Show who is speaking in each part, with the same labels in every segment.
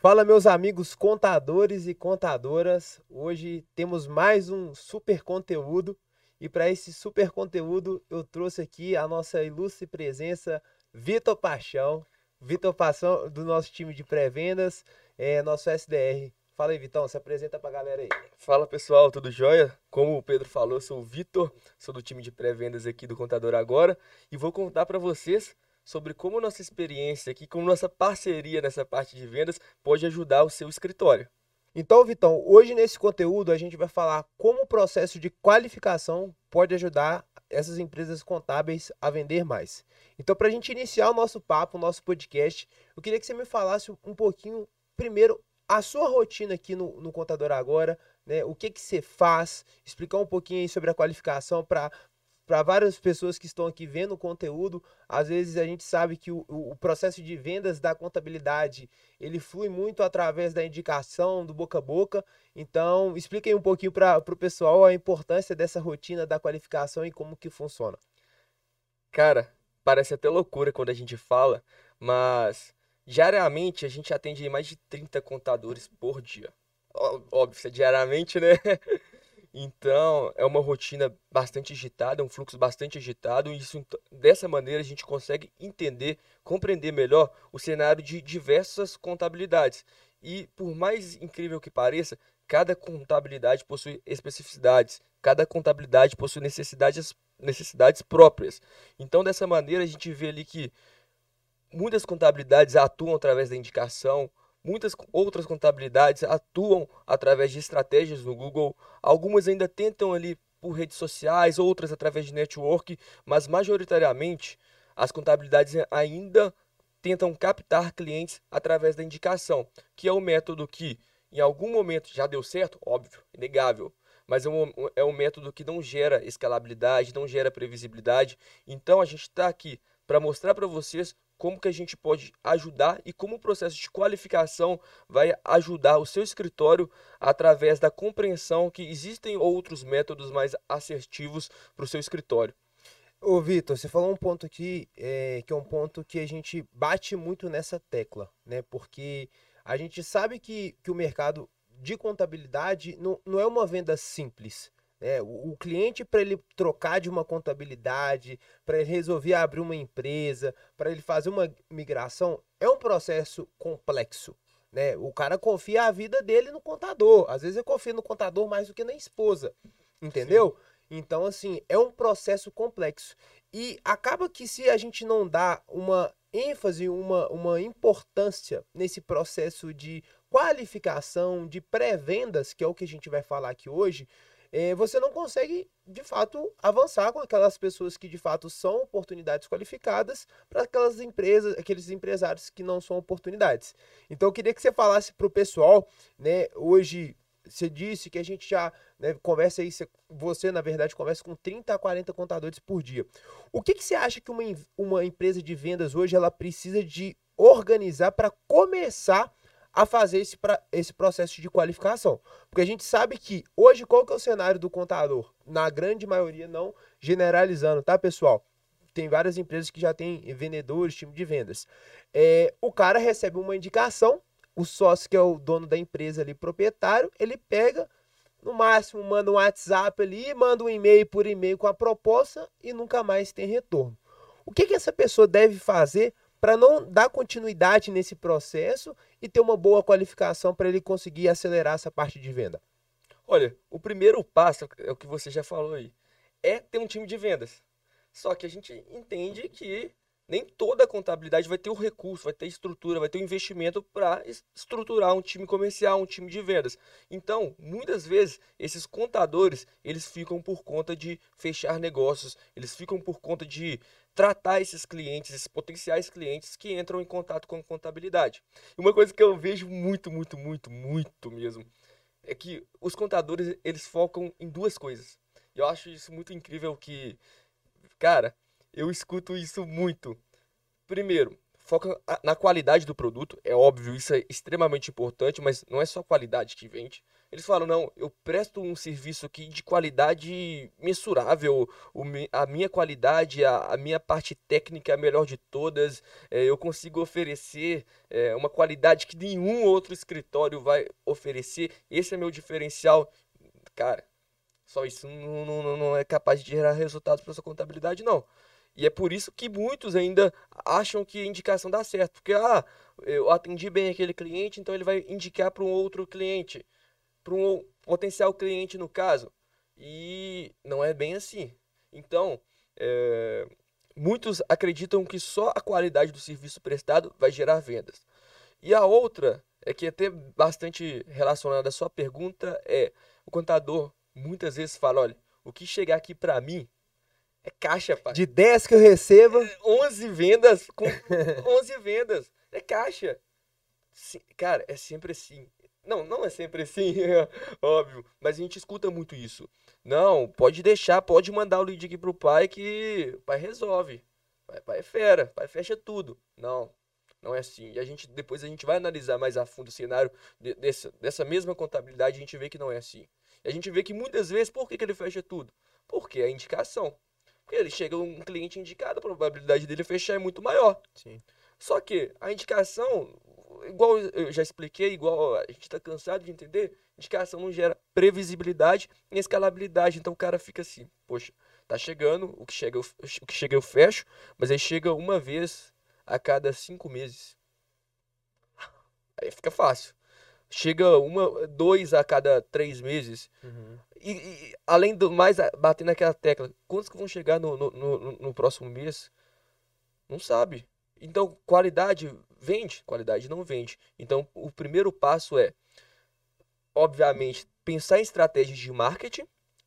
Speaker 1: Fala, meus amigos contadores e contadoras. Hoje temos mais um super conteúdo e para esse super conteúdo eu trouxe aqui a nossa ilustre presença, Vitor Paixão. Vitor Paixão, do nosso time de pré-vendas, é, nosso SDR. Fala aí, Vitão, se apresenta pra galera aí.
Speaker 2: Fala pessoal, tudo jóia? Como o Pedro falou, sou o Vitor, sou do time de pré-vendas aqui do Contador Agora e vou contar para vocês sobre como nossa experiência aqui, como nossa parceria nessa parte de vendas pode ajudar o seu escritório.
Speaker 1: Então, Vitão, hoje nesse conteúdo a gente vai falar como o processo de qualificação pode ajudar essas empresas contábeis a vender mais. Então, para a gente iniciar o nosso papo, o nosso podcast, eu queria que você me falasse um pouquinho, primeiro, a sua rotina aqui no, no Contador Agora, né? O que, que você faz, explicar um pouquinho sobre a qualificação para para várias pessoas que estão aqui vendo o conteúdo, às vezes a gente sabe que o, o, processo de vendas da contabilidade ele flui muito através da indicação, do boca a boca. Então, explique aí um pouquinho para o pessoal a importância dessa rotina da qualificação e como que funciona.
Speaker 2: Cara, parece até loucura quando a gente fala, mas diariamente a gente atende mais de 30 contadores por dia. Óbvio, é diariamente, né? Então, é uma rotina bastante agitada, um fluxo bastante agitado, e isso, dessa maneira a gente consegue entender, compreender melhor o cenário de diversas contabilidades. E por mais incrível que pareça, cada contabilidade possui especificidades, cada contabilidade possui necessidades, necessidades próprias. Então, dessa maneira, a gente vê ali que muitas contabilidades atuam através da indicação, Muitas outras contabilidades atuam através de estratégias no Google. Algumas ainda tentam ali por redes sociais, outras através de network, mas majoritariamente as contabilidades ainda tentam captar clientes através da indicação, que é o método que em algum momento já deu certo, óbvio, inegável, mas é um, é um método que não gera escalabilidade, não gera previsibilidade. Então a gente está aqui para mostrar para vocês como que a gente pode ajudar e como o processo de qualificação vai ajudar o seu escritório através da compreensão que existem outros métodos mais assertivos para o seu escritório.
Speaker 1: Ô Vitor, você falou um ponto aqui é, que é um ponto que a gente bate muito nessa tecla, né? Porque a gente sabe que, que o mercado de contabilidade não, não é uma venda simples. É, o, o cliente, para ele trocar de uma contabilidade, para ele resolver abrir uma empresa, para ele fazer uma migração, é um processo complexo. Né? O cara confia a vida dele no contador. Às vezes ele confia no contador mais do que na esposa. Entendeu? Sim. Então, assim, é um processo complexo. E acaba que se a gente não dá uma ênfase, uma, uma importância nesse processo de qualificação, de pré-vendas, que é o que a gente vai falar aqui hoje, é, você não consegue, de fato, avançar com aquelas pessoas que, de fato, são oportunidades qualificadas para aquelas empresas, aqueles empresários que não são oportunidades. Então, eu queria que você falasse para o pessoal, né, hoje, você disse que a gente já né, conversa aí, você, na verdade, conversa com 30 a 40 contadores por dia. O que, que você acha que uma, uma empresa de vendas hoje ela precisa de organizar para começar a fazer esse, pra, esse processo de qualificação. Porque a gente sabe que hoje qual que é o cenário do contador? Na grande maioria, não generalizando, tá, pessoal? Tem várias empresas que já têm vendedores, time de vendas. É, o cara recebe uma indicação, o sócio que é o dono da empresa ali, proprietário, ele pega, no máximo manda um WhatsApp ali, manda um e-mail por e-mail com a proposta e nunca mais tem retorno. O que, que essa pessoa deve fazer para não dar continuidade nesse processo e ter uma boa qualificação para ele conseguir acelerar essa parte de venda?
Speaker 2: Olha, o primeiro passo é o que você já falou aí, é ter um time de vendas. Só que a gente entende que nem toda a contabilidade vai ter o recurso, vai ter estrutura, vai ter o investimento para estruturar um time comercial, um time de vendas. Então, muitas vezes, esses contadores, eles ficam por conta de fechar negócios, eles ficam por conta de tratar esses clientes, esses potenciais clientes que entram em contato com a contabilidade. E uma coisa que eu vejo muito, muito, muito, muito mesmo, é que os contadores, eles focam em duas coisas. Eu acho isso muito incrível que, cara, eu escuto isso muito. Primeiro, foca na qualidade do produto, é óbvio, isso é extremamente importante, mas não é só qualidade que vende. Eles falam, não, eu presto um serviço aqui de qualidade mensurável, a minha qualidade, a, a, minha parte técnica é a melhor de todas, é, eu consigo oferecer é, uma qualidade que nenhum outro escritório vai oferecer, esse é meu diferencial. Cara, só isso não, não, não é capaz de gerar resultados para sua contabilidade, não. E é por isso que muitos ainda acham que a indicação dá certo. Porque, ah, eu atendi bem aquele cliente, então ele vai indicar para um outro cliente para um potencial cliente no caso. E não é bem assim. Então, é, muitos acreditam que só a qualidade do serviço prestado vai gerar vendas. E a outra, é que é até bastante relacionada à sua pergunta, é o contador muitas vezes fala, olha, o que chegar aqui para mim é caixa, pai.
Speaker 1: De 10 que eu recebo...
Speaker 2: 11 é, vendas, com 11 vendas, é caixa. Sim, cara, é sempre assim. Não, não é sempre assim, óbvio, mas a gente escuta muito isso. Não, pode deixar, pode mandar o lead aqui pro pai que o pai resolve. Pai, pai é fera, pai fecha tudo. Não, não é assim. E a gente depois a gente vai analisar mais a fundo o cenário de, dessa, dessa mesma contabilidade, a gente vê que não é assim. E a gente vê que muitas vezes, por que, que ele fecha tudo? Porque é indicação. Porque ele chega um cliente indicado, a probabilidade dele fechar é muito maior.
Speaker 1: Sim.
Speaker 2: Só que a indicação, igual eu já expliquei, igual a gente está cansado de entender, indicação não gera previsibilidade nem escalabilidade. Então o cara fica assim, poxa, tá chegando, o que chega, eu, o que chega eu fecho, mas aí chega uma vez a cada cinco meses. Aí fica fácil. Chega uma, dois a cada três meses.
Speaker 1: Uhum.
Speaker 2: E, e, além do mais, bater naquela tecla, quantos que vão chegar no, no, no, no próximo mês? Não sabe. Então, qualidade vende, qualidade não vende. Então, o primeiro passo é, obviamente, pensar em estratégias de marketing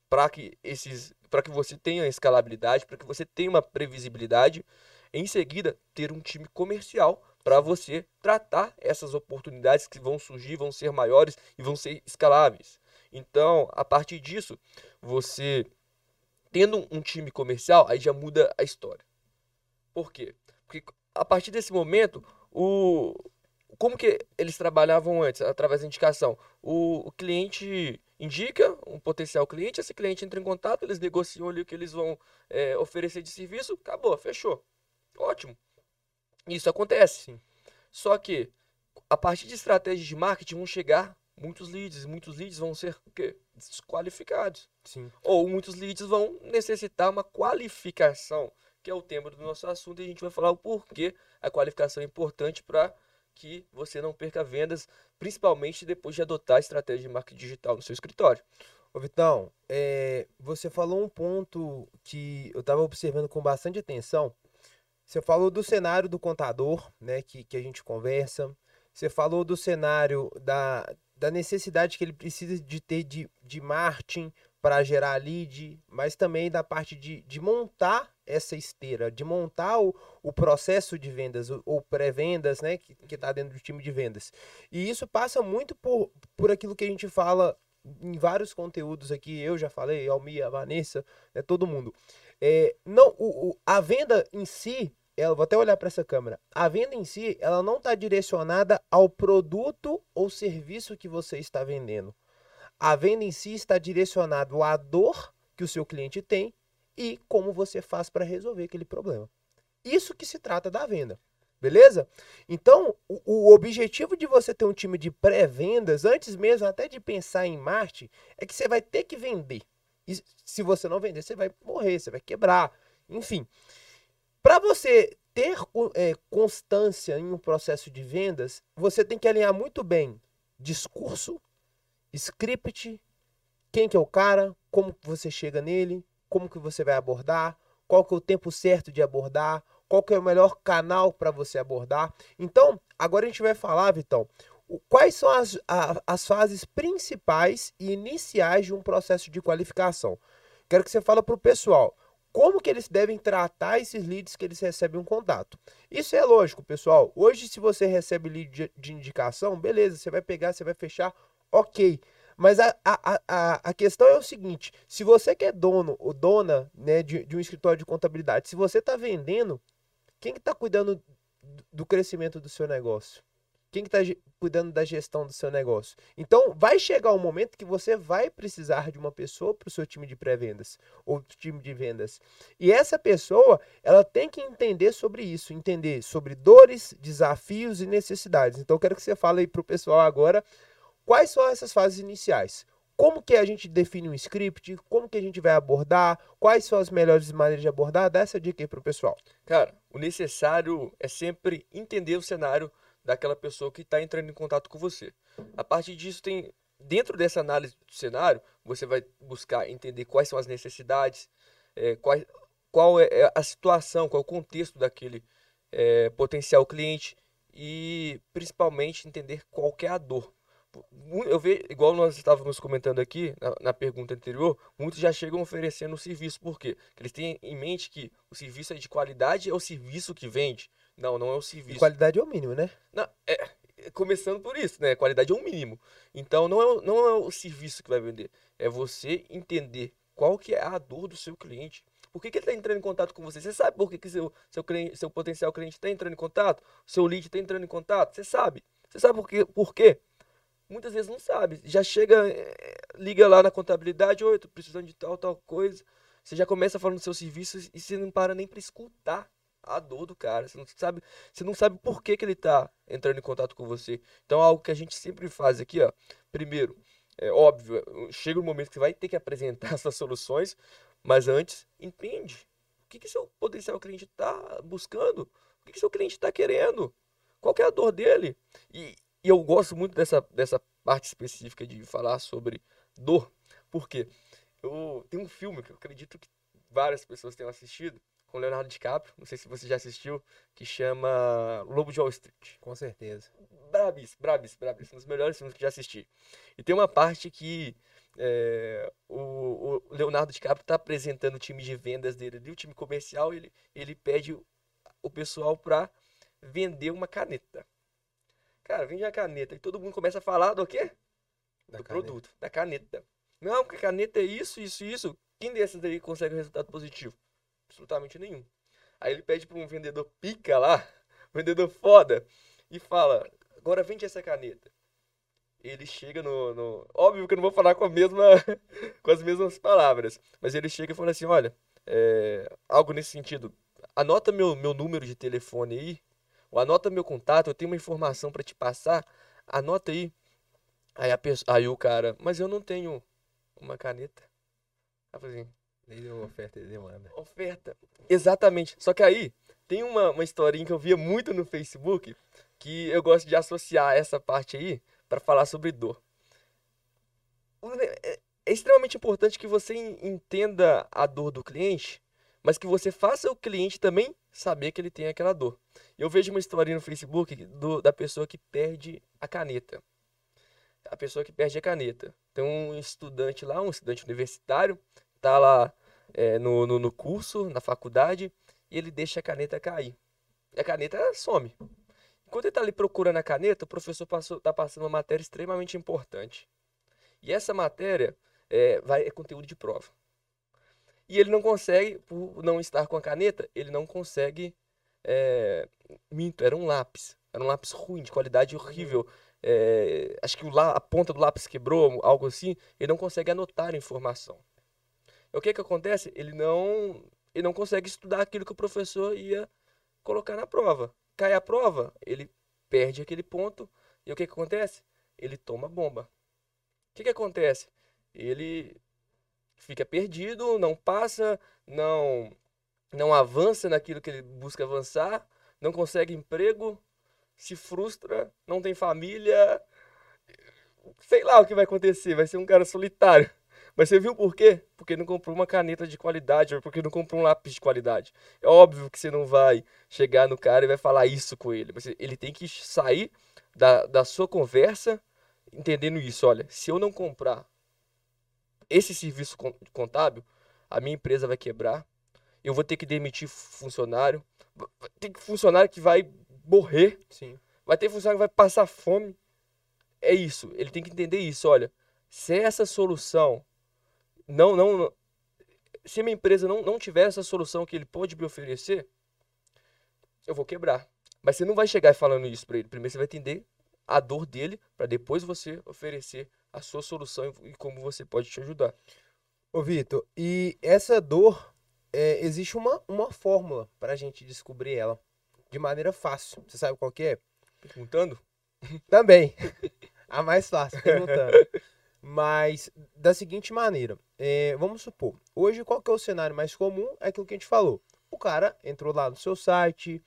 Speaker 2: para que esses, para que você tenha escalabilidade, para que você tenha uma previsibilidade. Em seguida, ter um time comercial para você tratar essas oportunidades que vão surgir, vão ser maiores e vão ser escaláveis. Então, a partir disso, você tendo um time comercial, aí já muda a história. Por quê? Porque a partir desse momento, o como que eles trabalhavam antes, através da indicação? O, o, cliente indica um potencial cliente, esse cliente entra em contato, eles negociam ali o que eles vão é, oferecer de serviço, acabou, fechou. Ótimo. Isso acontece. Sim. Só que, a partir de estratégias de marketing, vão chegar muitos leads. Muitos leads vão ser o quê? Desqualificados.
Speaker 1: Sim.
Speaker 2: Ou muitos leads vão necessitar uma qualificação que é o tema do nosso assunto, e a gente vai falar o porquê a qualificação é importante para que você não perca vendas, principalmente depois de adotar a estratégia de marketing digital no seu escritório.
Speaker 1: Ô Vitão, é, você falou um ponto que eu estava observando com bastante atenção. Você falou do cenário do contador, né, que, que a gente conversa. Você falou do cenário da, da necessidade que ele precisa de ter de, de marketing para gerar lead, mas também da parte de, de montar essa esteira, de montar o, o processo de vendas, ou pré-vendas, né, que está dentro do time de vendas. E isso passa muito por, por aquilo que a gente fala em vários conteúdos aqui, eu já falei, Almir, a Vanessa, né, todo mundo. É, não, o, o, a venda em si, ela, vou até olhar para essa câmera, a venda em si, ela não está direcionada ao produto ou serviço que você está vendendo. A venda em si está direcionada à dor que o seu cliente tem e como você faz para resolver aquele problema. Isso que se trata da venda. Beleza? Então, o, o objetivo de você ter um time de pré-vendas, antes mesmo até de pensar em marketing, é que você vai ter que vender. E se você não vender, você vai morrer, você vai quebrar. Enfim, para você ter é, constância em um processo de vendas, você tem que alinhar muito bem discurso, script, quem que é o cara, como você chega nele, como que você vai abordar, qual que é o tempo certo de abordar, qual que é o melhor canal para você abordar. Então, agora a gente vai falar, Vitão, quais são as, a, as fases principais e iniciais de um processo de qualificação. Quero que você fale para o pessoal como que eles devem tratar esses leads que eles recebem um contato. Isso é lógico, pessoal. Hoje, se você recebe lead de, de indicação, beleza, você vai pegar, você vai fechar ok. Mas a, a, a, a questão é o seguinte: se você que é dono ou dona né, de, de um escritório de contabilidade, se você está vendendo, quem está que tá cuidando do crescimento do seu negócio? Quem que tá ge- cuidando da gestão do seu negócio? Então, vai chegar um momento que você vai precisar de uma pessoa para o seu time de pré-vendas ou time de vendas. E essa pessoa, ela tem que entender sobre isso, entender sobre dores, desafios e necessidades. Então, eu quero que você fale aí para o pessoal agora quais são essas fases iniciais. Como que a gente define um script? Como que a gente vai abordar? Quais são as melhores maneiras de abordar? Dá essa dica aí pro pessoal.
Speaker 2: Cara, o necessário é sempre entender o cenário daquela pessoa que está entrando em contato com você. A partir disso, tem dentro dessa análise do cenário, você vai buscar entender quais são as necessidades, é, qual é a situação, qual é o contexto daquele é, potencial cliente e principalmente entender qual é a dor. Eu vejo, igual nós estávamos comentando aqui na, na pergunta anterior, muitos já chegam oferecendo o serviço. Por quê? Porque eles têm em mente que o serviço é de qualidade, é o serviço que vende. Não, não é o
Speaker 1: E
Speaker 2: serviço.
Speaker 1: qualidade é o mínimo, né?
Speaker 2: Não, é, é, começando por isso, né? Qualidade é o mínimo. Então não é, o- não é o serviço que vai vender. É você entender qual que é a dor do seu cliente. Por que, que ele está entrando em contato com você? Você sabe por que, que seu, seu, cliente, seu potencial cliente está entrando em contato? Seu lead está entrando em contato? Você sabe. Você sabe por quê? Por quê? Muitas vezes não sabe. Já chega, eh, liga lá na contabilidade, oi, tô precisando de tal, tal coisa. Você já começa falando dos seus serviços e você não para nem para escutar a dor do cara. Você não sabe, você não sabe por que, que ele tá entrando em contato com você. Então, é algo que a gente sempre faz aqui, ó. Primeiro, é óbvio, chega um momento que você vai ter que apresentar suas soluções, mas antes, entende. O que, que seu potencial cliente está buscando? O que, que seu cliente está querendo? Qual que é a dor dele? E, e eu gosto muito dessa, dessa parte específica de falar sobre dor, porque eu, tem um filme que eu acredito que várias pessoas tenham assistido, com Leonardo DiCaprio, não sei se você já assistiu, que chama Lobo de Wall Street.
Speaker 1: Com certeza.
Speaker 2: Brabis, brabis, brabis, um dos melhores filmes que já assisti. E tem uma parte que é, o, o Leonardo DiCaprio está apresentando o time de vendas dele ali, o time comercial, ele, ele pede o, o pessoal para vender uma caneta. Cara, vende a caneta e todo mundo começa a falar do quê?
Speaker 1: Da
Speaker 2: do
Speaker 1: caneta.
Speaker 2: produto, da caneta. Não, porque a caneta é isso, isso, isso. Quem desses aí consegue um resultado positivo? Absolutamente nenhum. Aí ele pede para um vendedor pica lá, vendedor foda, e fala: agora vende essa caneta. Ele chega no, no- Óbvio que eu não vou falar com, a mesma, com as mesmas palavras, mas ele chega e fala assim: olha, é, algo nesse sentido. Anota meu, meu número de telefone aí, ou anota meu contato, eu tenho uma informação para te passar, anota aí. Aí, a pessoa, aí o cara, mas eu não tenho uma caneta. Aí assim,
Speaker 1: Lei da oferta e demanda.
Speaker 2: oferta. Exatamente. Só que aí tem uma, uma historinha que eu via muito no Facebook que eu gosto de associar essa parte aí para falar sobre dor. É é extremamente importante que você en- entenda a dor do cliente, mas que você faça o cliente também saber que ele tem aquela dor. Eu vejo uma historinha no Facebook do- da pessoa que perde a caneta. A pessoa que perde a caneta. Tem um estudante lá, um estudante universitário, tá lá é, no, no, no curso, na faculdade, e ele deixa a caneta cair. E a caneta some. Enquanto ele tá ali procurando a caneta, o professor passou, tá passando uma matéria extremamente importante. E essa matéria é, vai, é conteúdo de prova. E ele não consegue, por não estar com a caneta, ele não consegue. É, minto, era um lápis. Era um lápis ruim, de qualidade horrível. É, acho que a ponta do lápis quebrou, algo assim. Ele não consegue anotar a informação. E o que que acontece? Ele não, ele não consegue estudar aquilo que o professor ia colocar na prova. Cai a prova, ele perde aquele ponto. E o que que acontece? Ele toma bomba. O que que acontece? Ele fica perdido, não passa, não não avança naquilo que ele busca avançar, não consegue emprego, se frustra, não tem família, sei lá o que vai acontecer, vai ser um cara solitário. Mas você viu por quê? Porque não comprou uma caneta de qualidade, ou porque não comprou um lápis de qualidade. É óbvio que você não vai chegar no cara e vai falar isso com ele. Mas ele tem que sair da, da sua conversa entendendo isso. Olha, se eu não comprar esse serviço con- contábil, a minha empresa vai quebrar. Eu vou ter que demitir funcionário. Tem funcionário que vai morrer.
Speaker 1: Sim.
Speaker 2: Vai ter funcionário que vai passar fome. É isso. Ele tem que entender isso. Olha, se essa solução não, não, não- se a minha empresa não, não tiver essa solução que ele pode me oferecer, eu vou quebrar. Mas você não vai chegar falando isso para ele. Primeiro você vai entender a dor dele para depois você oferecer a sua solução e como você pode te ajudar.
Speaker 1: Ô, Vitor, e essa dor, é, existe uma, uma fórmula para a gente descobrir ela de maneira fácil. Você sabe qual que é?
Speaker 2: Perguntando?
Speaker 1: Também. a mais fácil, perguntando. Mas da seguinte maneira, é, vamos supor, hoje qual que é o cenário mais comum? É aquilo que a gente falou. O cara entrou lá no seu site,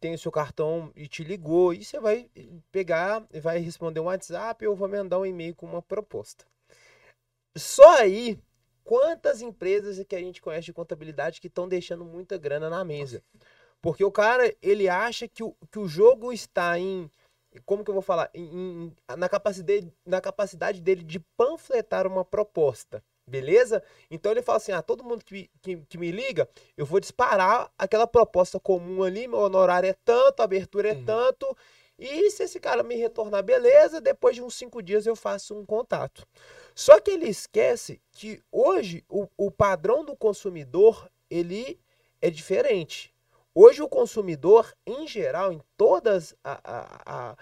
Speaker 1: tem o seu cartão e te ligou, e você vai pegar e vai responder um WhatsApp ou vai mandar um e-mail com uma proposta. Só aí, quantas empresas que a gente conhece de contabilidade que estão deixando muita grana na mesa? Porque o cara, ele acha que o, que o jogo está em. Como que eu vou falar? Em, em, na, capacidade, na capacidade dele de panfletar uma proposta. Beleza? Então ele fala assim: ah, todo mundo que, que, que, me liga, eu vou disparar aquela proposta comum ali, meu honorário é tanto, a abertura é uhum. tanto. E se esse cara me retornar, beleza, depois de uns cinco dias eu faço um contato. Só que ele esquece que hoje o, o padrão do consumidor ele é diferente. Hoje o consumidor, em geral, em todas a, a, a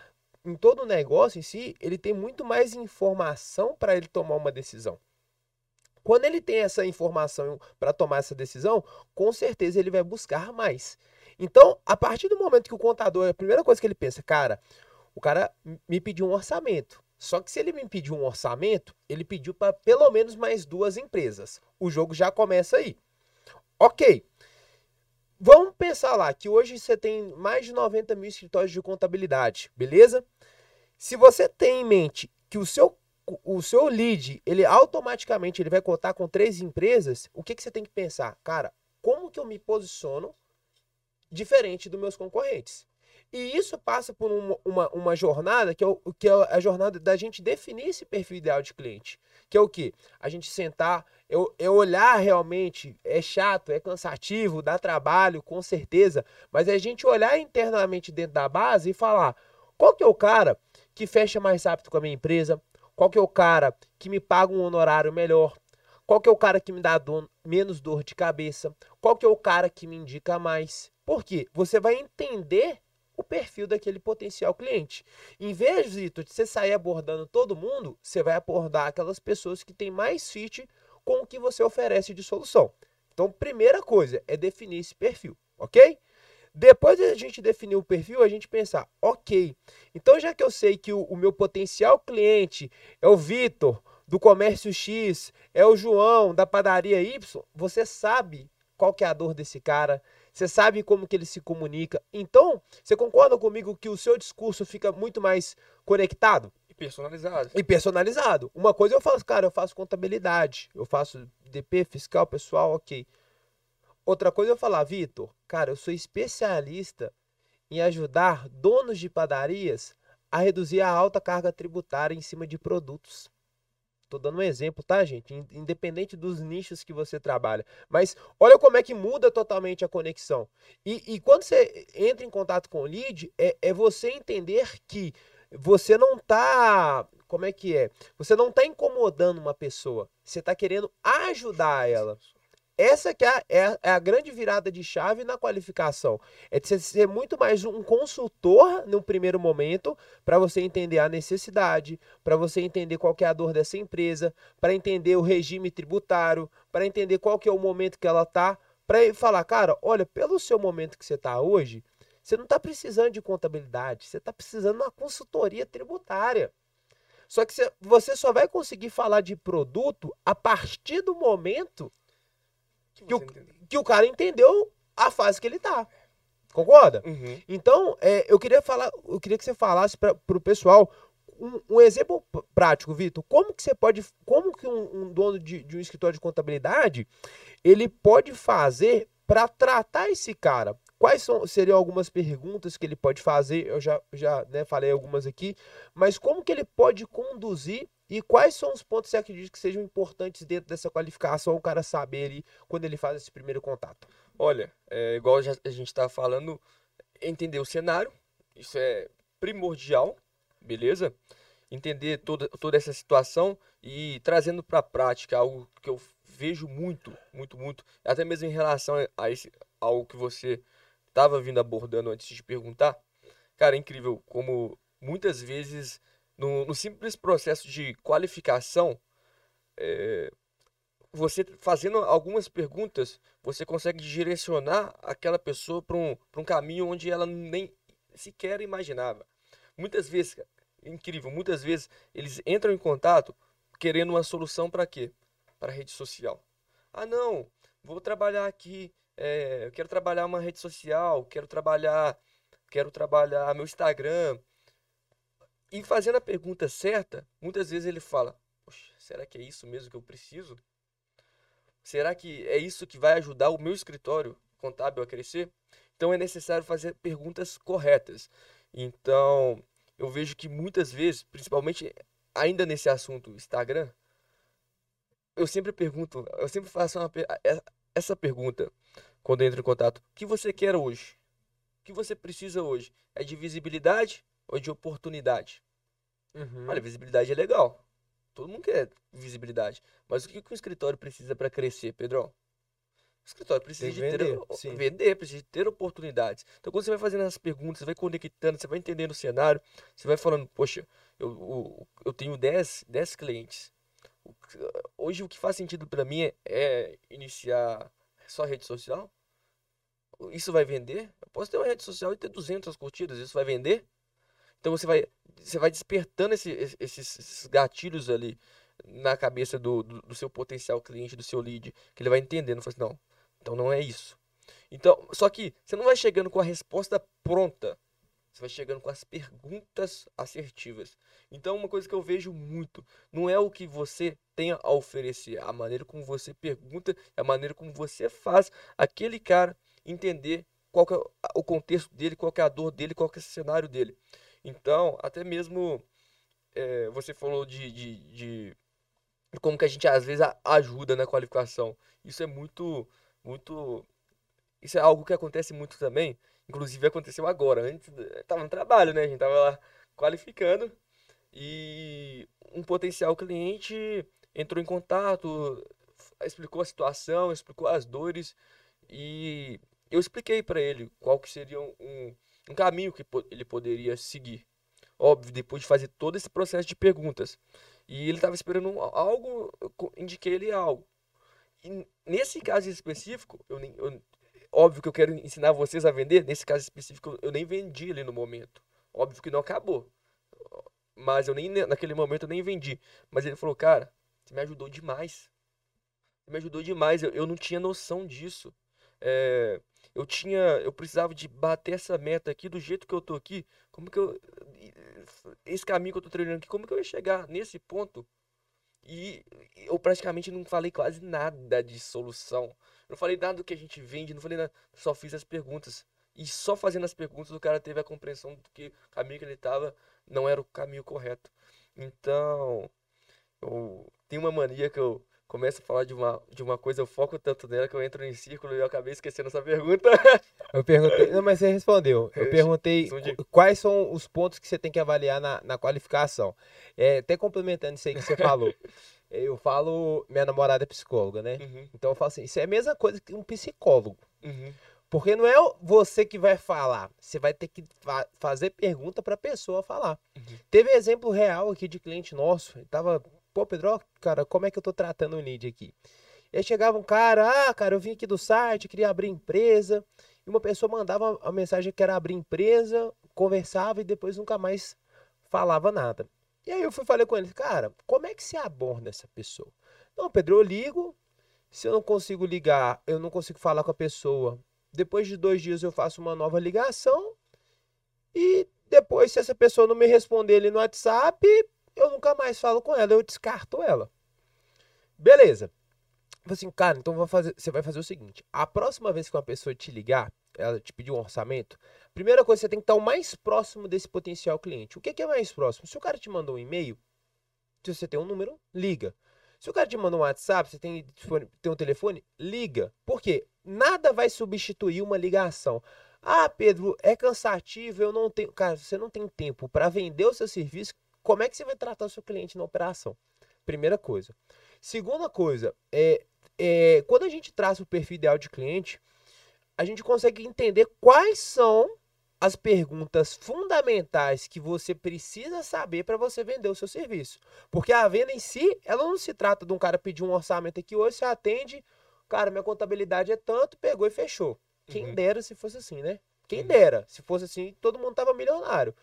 Speaker 1: em todo o negócio em si, ele tem muito mais informação para ele tomar uma decisão. Quando ele tem essa informação para tomar essa decisão, com certeza ele vai buscar mais. Então, a partir do momento que o contador, a primeira coisa que ele pensa, cara, o cara me pediu um orçamento. Só que se ele me pediu um orçamento, ele pediu para pelo menos mais duas empresas. O jogo já começa aí. Ok. Vamos pensar lá que hoje você tem mais de 90 mil escritórios de contabilidade, beleza? Se você tem em mente que o seu, o seu lead, ele automaticamente ele vai contar com três empresas, o que, que você tem que pensar? Cara, como que eu me posiciono diferente dos meus concorrentes? E isso passa por uma, uma, uma, jornada que é, o, que é a jornada da gente definir esse perfil ideal de cliente. Que é o que? A gente sentar, eu, eu olhar realmente, é chato, é cansativo, dá trabalho, com certeza, mas é a gente olhar internamente dentro da base e falar: qual que é o cara que fecha mais rápido com a minha empresa? Qual que é o cara que me paga um honorário melhor? Qual que é o cara que me dá dor, menos dor de cabeça? Qual que é o cara que me indica mais? Por quê? Você vai entender o perfil daquele potencial cliente. Em vez, de você sair abordando todo mundo, você vai abordar aquelas pessoas que têm mais fit com o que você oferece de solução. Então, primeira coisa é definir esse perfil, ok? Depois de a gente definir o perfil, a gente pensar, ok, então já que eu sei que o, o meu potencial cliente é o Vitor, do comércio X, é o João, da padaria Y, você sabe qual que é a dor desse cara, você sabe como que ele se comunica. Então, você concorda comigo que o seu discurso fica muito mais conectado?
Speaker 2: E personalizado.
Speaker 1: E personalizado. Uma coisa eu faço, cara, eu faço contabilidade, eu faço DP, fiscal, pessoal, ok. Outra coisa eu falar, Vitor, cara, eu sou especialista em ajudar donos de padarias a reduzir a alta carga tributária em cima de produtos. Tô dando um exemplo, tá, gente? Independente dos nichos que você trabalha. Mas olha como é que muda totalmente a conexão. E, e quando você entra em contato com o lead, é, é você entender que você não tá. Como é que é? Você não tá incomodando uma pessoa. Você tá querendo ajudar ela. Essa que é a, é, é a, grande virada de chave na qualificação. É de você ser muito mais um consultor no primeiro momento para você entender a necessidade, para você entender qual é a dor dessa empresa, para entender o regime tributário, para entender qual que é o momento que ela está, para falar, cara, olha, pelo seu momento que você está hoje, você não está precisando de contabilidade, você está precisando de uma consultoria tributária. Só que você só vai conseguir falar de produto a partir do momento que, que, o, que o cara entendeu a fase que ele tá. Concorda? Uhum. Então, é, eu queria falar, eu queria que você falasse para o pessoal um, um, exemplo prático, Vitor. Como que você pode, como que um, um dono de, de, um escritório de contabilidade ele pode fazer para tratar esse cara? Quais são, seriam algumas perguntas que ele pode fazer? Eu já, já né, falei algumas aqui, mas como que ele pode conduzir e quais são os pontos que você acredita que sejam importantes dentro dessa qualificação o cara saber ali quando ele faz esse primeiro contato?
Speaker 2: Olha, é, igual a gente está falando, entender o cenário, isso é primordial, beleza? Entender toda, toda essa situação e trazendo para a prática algo que eu vejo muito, muito, muito, até mesmo em relação a esse, ao que você estava vindo abordando antes de perguntar. Cara, é incrível como muitas vezes, no, no simples processo de qualificação, é, você fazendo algumas perguntas, você consegue direcionar aquela pessoa para um, um caminho onde ela nem sequer imaginava. Muitas vezes, incrível, muitas vezes eles entram em contato querendo uma solução para quê? Para rede social. Ah, não, vou trabalhar aqui, é, eu quero trabalhar uma rede social, quero trabalhar, quero trabalhar meu Instagram. E fazendo a pergunta certa, muitas vezes ele fala: será que é isso mesmo que eu preciso? Será que é isso que vai ajudar o meu escritório contábil a crescer? Então é necessário fazer perguntas corretas. Então, eu vejo que muitas vezes, principalmente ainda nesse assunto Instagram, eu sempre pergunto, eu sempre faço uma, essa pergunta quando entro em contato. O que você quer hoje? O que você precisa hoje? É de visibilidade ou de oportunidade? Uhum. Olha, visibilidade é legal. Todo mundo quer visibilidade. Mas o que, que o escritório precisa para crescer, Pedrão? O escritório precisa de vender, ter, vender, precisa de ter oportunidades. Então, quando você vai fazendo essas perguntas, você vai conectando, você vai entendendo o cenário, você vai falando, poxa, eu, eu, eu tenho 10, 10 clientes. Hoje, o que faz sentido para mim é, é iniciar só rede social? Isso vai vender? Eu posso ter uma rede social e ter 200 curtidas, isso vai vender? Então, você vai, você vai despertando esse, esses, gatilhos ali na cabeça do, do, do, seu potencial cliente, do seu lead, que ele vai entendendo. Fala assim, não, então não é isso. Então, só que você não vai chegando com a resposta pronta. Você vai chegando com as perguntas assertivas. Então, uma coisa que eu vejo muito, não é o que você tem a oferecer, a maneira como você pergunta, a maneira como você faz aquele cara entender qual é o contexto dele, qual é a dor dele, qual é o cenário dele. Então, até mesmo é, você falou de, de, de como que a gente às vezes ajuda na qualificação. Isso é muito, muito, isso é algo que acontece muito também. Inclusive aconteceu agora. Antes estava no trabalho, né? A gente tava lá qualificando e um potencial cliente entrou em contato, explicou a situação, explicou as dores e eu expliquei para ele qual que seria um, um caminho que ele poderia seguir. Óbvio, depois de fazer todo esse processo de perguntas. E ele estava esperando algo, eu indiquei ele algo. E nesse caso específico, eu, nem, eu, óbvio que eu quero ensinar vocês a vender, nesse caso específico eu nem vendi ali no momento. Óbvio que não acabou. Mas eu nem naquele momento eu nem vendi. Mas ele falou, cara, você me ajudou demais. Você me ajudou demais. Eu, eu não tinha noção disso. É, eu tinha, eu precisava de bater essa meta aqui do jeito que eu tô aqui. Como que eu esse caminho que eu tô treinando aqui, como que eu ia chegar nesse ponto? E eu praticamente não falei quase nada de solução. Não falei nada do que a gente vende, não falei nada, só fiz as perguntas. E só fazendo as perguntas o cara teve a compreensão do que o caminho que ele estava não era o caminho correto. Então, eu tenho uma mania que eu começo a falar de uma, de uma coisa, eu foco tanto nela que eu entro em círculo e eu acabei esquecendo essa pergunta.
Speaker 1: Eu perguntei, não, mas você respondeu. Eu perguntei quais são os pontos que você tem que avaliar na, na qualificação. É, até complementando isso aí que você falou. Eu falo, minha namorada é psicóloga, né? Uhum. Então eu falo assim, isso é a mesma coisa que um psicólogo. Uhum. Porque não é você que vai falar, você vai ter que fa fazer pergunta para a pessoa falar. Uhum. Teve exemplo real aqui de cliente nosso, ele tava pô, Pedro, cara, como é que eu tô tratando o lead aqui? E aí chegava um cara, ah, cara, eu vim aqui do site, queria abrir empresa. E uma pessoa mandava a mensagem que era abrir empresa, conversava e depois nunca mais falava nada. E aí eu fui falei com ele, cara, como é que se aborda essa pessoa? Não, Pedro, eu ligo. Se eu não consigo ligar, eu não consigo falar com a pessoa. Depois de dois dias eu faço uma nova ligação. E depois, se essa pessoa não me responder ali no WhatsApp, eu nunca mais falo com ela, eu descarto ela. Beleza. Falei assim, cara, então vou fazer, você vai fazer o seguinte: a próxima vez que uma pessoa te ligar, ela te pedir um orçamento, primeira coisa, você tem que estar o mais próximo desse potencial cliente. O que é mais próximo? Se o cara te mandou um e-mail, se você tem um número, liga. Se o cara te mandou um WhatsApp, você tem, tem um telefone, liga. Por quê? Nada vai substituir uma ligação. Ah, Pedro, é cansativo, eu não tenho. Cara, você não tem tempo para vender o seu serviço como é que você vai tratar o seu cliente na operação? Primeira coisa. Segunda coisa, é, é quando a gente traça o perfil ideal de cliente, a gente consegue entender quais são as perguntas fundamentais que você precisa saber para você vender o seu serviço. Porque a venda em si, ela não se trata de um cara pedir um orçamento aqui hoje, você atende, cara, minha contabilidade é tanto, pegou e fechou. Quem
Speaker 2: Uhum.
Speaker 1: dera se fosse assim, né? Quem
Speaker 2: Uhum.
Speaker 1: dera, se fosse assim, todo mundo tava milionário.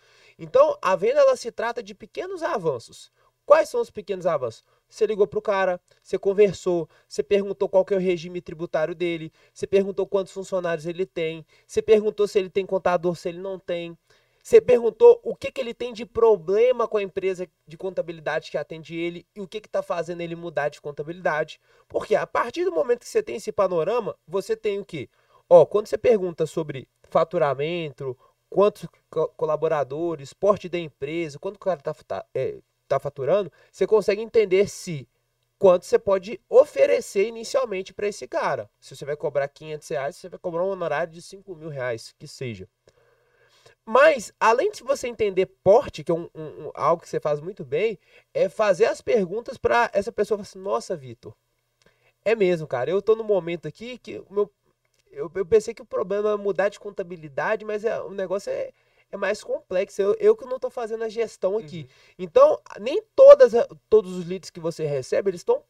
Speaker 1: Então, a venda ela se trata de pequenos avanços. Quais são os pequenos avanços? Você ligou pro cara, você conversou, você perguntou qual que é o regime tributário dele, você perguntou quantos funcionários ele tem, você perguntou se ele tem contador, se ele não tem. Você perguntou o que, que ele tem de problema com a empresa de contabilidade que atende ele e o que está fazendo ele mudar de contabilidade. Porque a partir do momento que você tem esse panorama, você tem o quê? Ó, quando você pergunta sobre faturamento, quantos co- colaboradores, porte da empresa, quanto o cara está tá faturando, você consegue entender se quanto você pode oferecer inicialmente para esse cara. Se você vai cobrar 500 reais, você vai cobrar um honorário de 5 mil reais, que seja. Mas, além de você entender porte, que é um, um- algo que você faz muito bem, é fazer as perguntas para essa pessoa assim, nossa, Vitor, é mesmo, cara, eu tô no momento aqui que o meu, eu, eu pensei que o problema é mudar de contabilidade, mas é, o negócio é, é mais complexo. Eu, eu que não tô fazendo a gestão aqui. Então, nem todas, todos os leads que você recebe, eles estão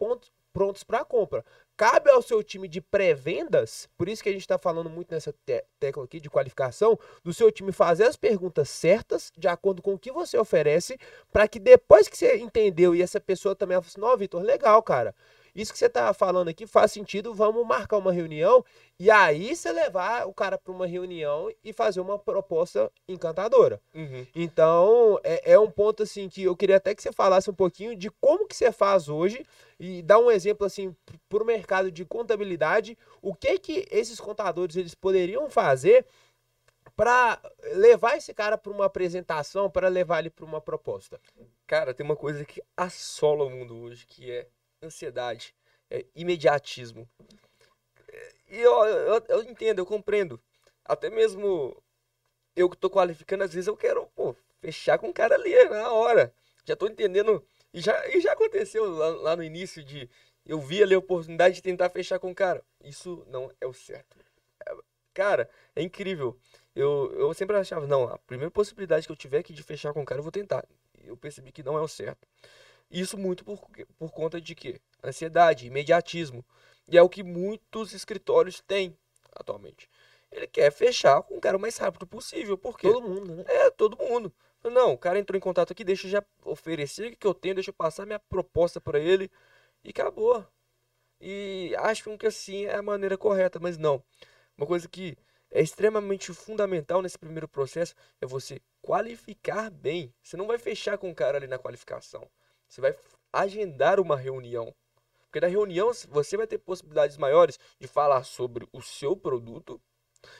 Speaker 1: prontos para compra. Cabe ao seu time de pré-vendas, por isso que a gente está falando muito nessa te- tecla aqui de qualificação, do seu time fazer as perguntas certas, de acordo com o que você oferece, para que depois que você entendeu e essa pessoa também fala assim, não, Vitor, legal, cara. Isso que você tá falando aqui faz sentido, vamos marcar uma reunião e aí você levar o cara para uma reunião e fazer uma proposta encantadora.
Speaker 2: Uhum.
Speaker 1: Então, é, é um ponto assim que eu queria até que você falasse um pouquinho de como que você faz hoje e dar um exemplo assim para o mercado de contabilidade, o que que esses contadores eles poderiam fazer para levar esse cara para uma apresentação, para levar ele para uma proposta.
Speaker 2: Cara, tem uma coisa que assola o mundo hoje, que é ansiedade, é imediatismo. E eu, eu, eu entendo, eu compreendo. Até mesmo eu que tô qualificando, às vezes eu quero, pô, fechar com o cara ali na hora. Já tô entendendo. E já, e já aconteceu lá, lá no início de. Eu vi ali a oportunidade de tentar fechar com o cara. Isso não é o certo. É, Cara, é incrível. Eu, eu sempre achava, não, a primeira possibilidade que eu tiver aqui de fechar com o cara, eu vou tentar. Eu percebi que não é o certo. Isso muito por, por conta de quê? Ansiedade, imediatismo. E é o que muitos escritórios têm atualmente. Ele quer fechar com o cara o mais rápido possível. Por quê?
Speaker 1: Todo mundo, né?
Speaker 2: É, todo mundo. Não, o cara entrou em contato aqui, deixa eu já oferecer o que eu tenho, deixa eu passar minha proposta para ele e acabou. E acham que assim é a maneira correta, mas não. Uma coisa que é extremamente fundamental nesse primeiro processo é você qualificar bem. Você não vai fechar com o cara ali na qualificação. Você vai agendar uma reunião. Porque na reunião você vai ter possibilidades maiores de falar sobre o seu produto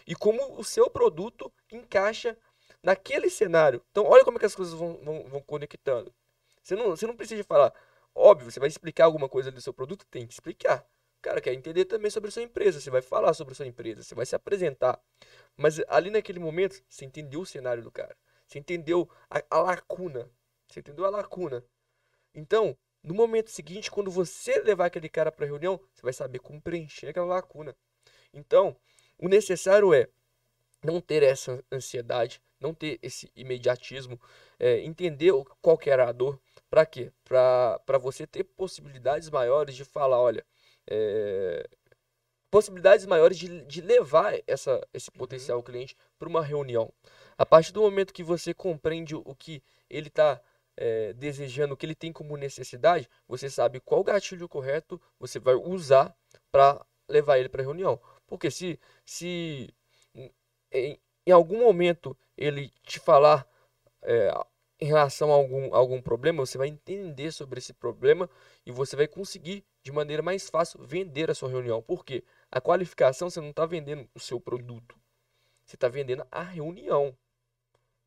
Speaker 2: e como o seu produto encaixa naquele cenário. Então, olha como é que as coisas vão, vão, vão conectando. Você não, você não precisa falar, óbvio, você vai explicar alguma coisa do seu produto, tem que explicar. Cara quer entender também sobre a sua empresa, você vai falar sobre a sua empresa, você vai se apresentar. Mas ali naquele momento, você entendeu o cenário do cara. Você entendeu a, a lacuna. Você entendeu a lacuna. Então, no momento seguinte, quando você levar aquele cara para a reunião, você vai saber como preencher aquela lacuna. Então, o necessário é não ter essa ansiedade, não ter esse imediatismo, é, entender qual que era a dor. Para quê? Para você ter possibilidades maiores de falar, olha, é, possibilidades maiores de, de levar essa, esse potencial cliente para uma reunião. A partir do momento que você compreende o que ele está desejando, o que ele tem como necessidade, você sabe qual gatilho correto você vai usar para levar ele para a reunião. Porque se, se em, em algum momento ele te falar é, em relação a algum, algum problema, você vai entender sobre esse problema e você vai conseguir, de maneira mais fácil, vender a sua reunião. Por quê? A qualificação você não está vendendo o seu produto, você está vendendo a reunião.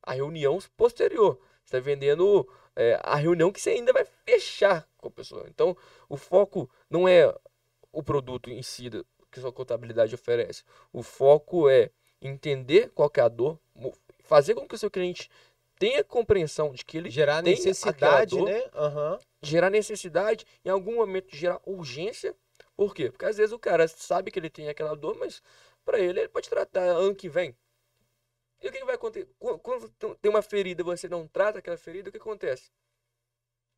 Speaker 2: A reunião posterior. Você está vendendo é, a reunião que você ainda vai fechar com a pessoa. Então, o foco não é o produto em si que sua contabilidade oferece. O foco é entender qual é a dor, fazer com que o seu cliente tenha compreensão de que ele
Speaker 1: gerar
Speaker 2: tem
Speaker 1: necessidade,
Speaker 2: dor,
Speaker 1: né? Uhum.
Speaker 2: Gerar necessidade, em algum momento gerar urgência. Por quê? Porque às vezes o cara sabe que ele tem aquela dor, mas para ele ele pode tratar ano que vem. E o que, vai acontecer? Quando, tem uma ferida você não trata aquela ferida, o que acontece?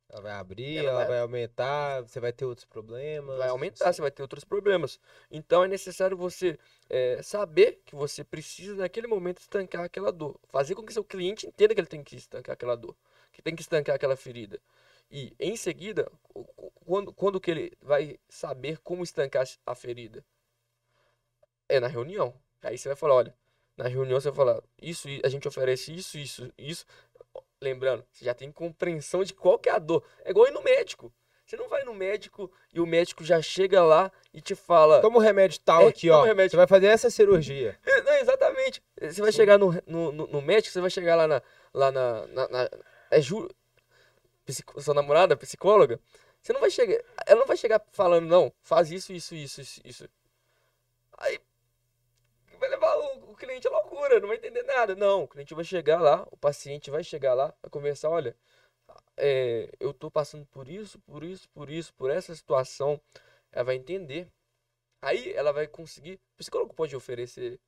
Speaker 1: Ela vai abrir,
Speaker 2: Ela
Speaker 1: ela,
Speaker 2: vai-
Speaker 1: vai... aumentar, você vai ter outros problemas.
Speaker 2: Vai aumentar, você vai ter outros problemas. Então é necessário você é, saber que você precisa, naquele momento, estancar aquela dor. Fazer com que seu cliente entenda que ele tem que estancar aquela dor, que tem que estancar aquela ferida. E, em seguida, quando, quando que ele vai saber como estancar a ferida? É na reunião. Aí você vai falar, olha, na reunião você falar, isso, a gente oferece isso, isso, isso. Lembrando, você já tem compreensão de qual que é a dor. É igual ir no médico. Você não vai no médico e o médico já chega lá e te fala.
Speaker 1: Toma o remédio tal
Speaker 2: É,
Speaker 1: aqui, ó. Você vai fazer essa cirurgia.
Speaker 2: É, Não, exatamente. Você vai chegar no, no, no- no médico, você vai chegar lá na. Lá na, na- na- é Ju, psico- sua namorada, psicóloga. Você não vai chegar. Ela não vai chegar falando, não, faz isso, isso, isso, isso. isso. Aí vai levar o, o cliente à loucura, não vai entender nada. Não, o cliente vai chegar lá, o paciente vai chegar lá, vai conversar, olha, é, eu tô passando por isso, por isso, por isso, por essa situação. Ela vai entender. Aí ela vai conseguir. O psicólogo pode oferecer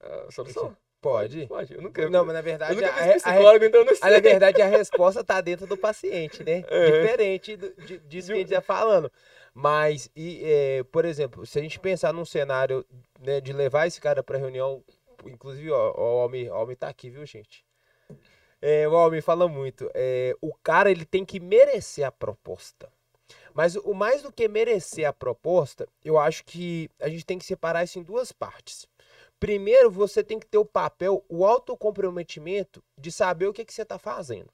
Speaker 2: a solução?
Speaker 1: Pode?
Speaker 2: Pode. Eu nunca,
Speaker 1: Não, mas na
Speaker 2: eu
Speaker 1: verdade,
Speaker 2: nunca
Speaker 1: a,
Speaker 2: fiz
Speaker 1: a,
Speaker 2: psicólogo, então eu não
Speaker 1: a-
Speaker 2: sei.
Speaker 1: na verdade, a resposta tá dentro do paciente, né?
Speaker 2: É.
Speaker 1: Diferente do- de- disso que a gente tá falando. Mas, e, é, por exemplo, se a gente pensar num cenário né, de levar esse cara pra reunião, inclusive, ó, o Almir, o Almir tá aqui, viu, gente? É, o Almir fala muito. é, o cara, ele tem que merecer a proposta. Mas o mais do que merecer a proposta, eu acho que a gente tem que separar isso em duas partes. Primeiro, você tem que ter o papel, o autocomprometimento de saber o que, que você está fazendo.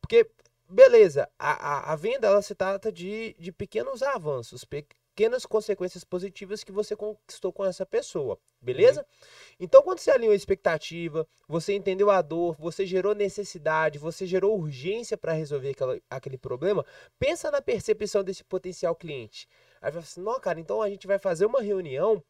Speaker 1: Porque, beleza, a, a, a venda ela se trata de, de pequenos avanços, pequenas consequências positivas que você conquistou com essa pessoa, beleza? Então, quando você alinhou a expectativa, você entendeu a dor, você gerou necessidade, você gerou urgência para resolver aquela, aquele problema, pensa na percepção desse potencial cliente. Aí vai assim, não, cara, então a gente vai fazer uma reunião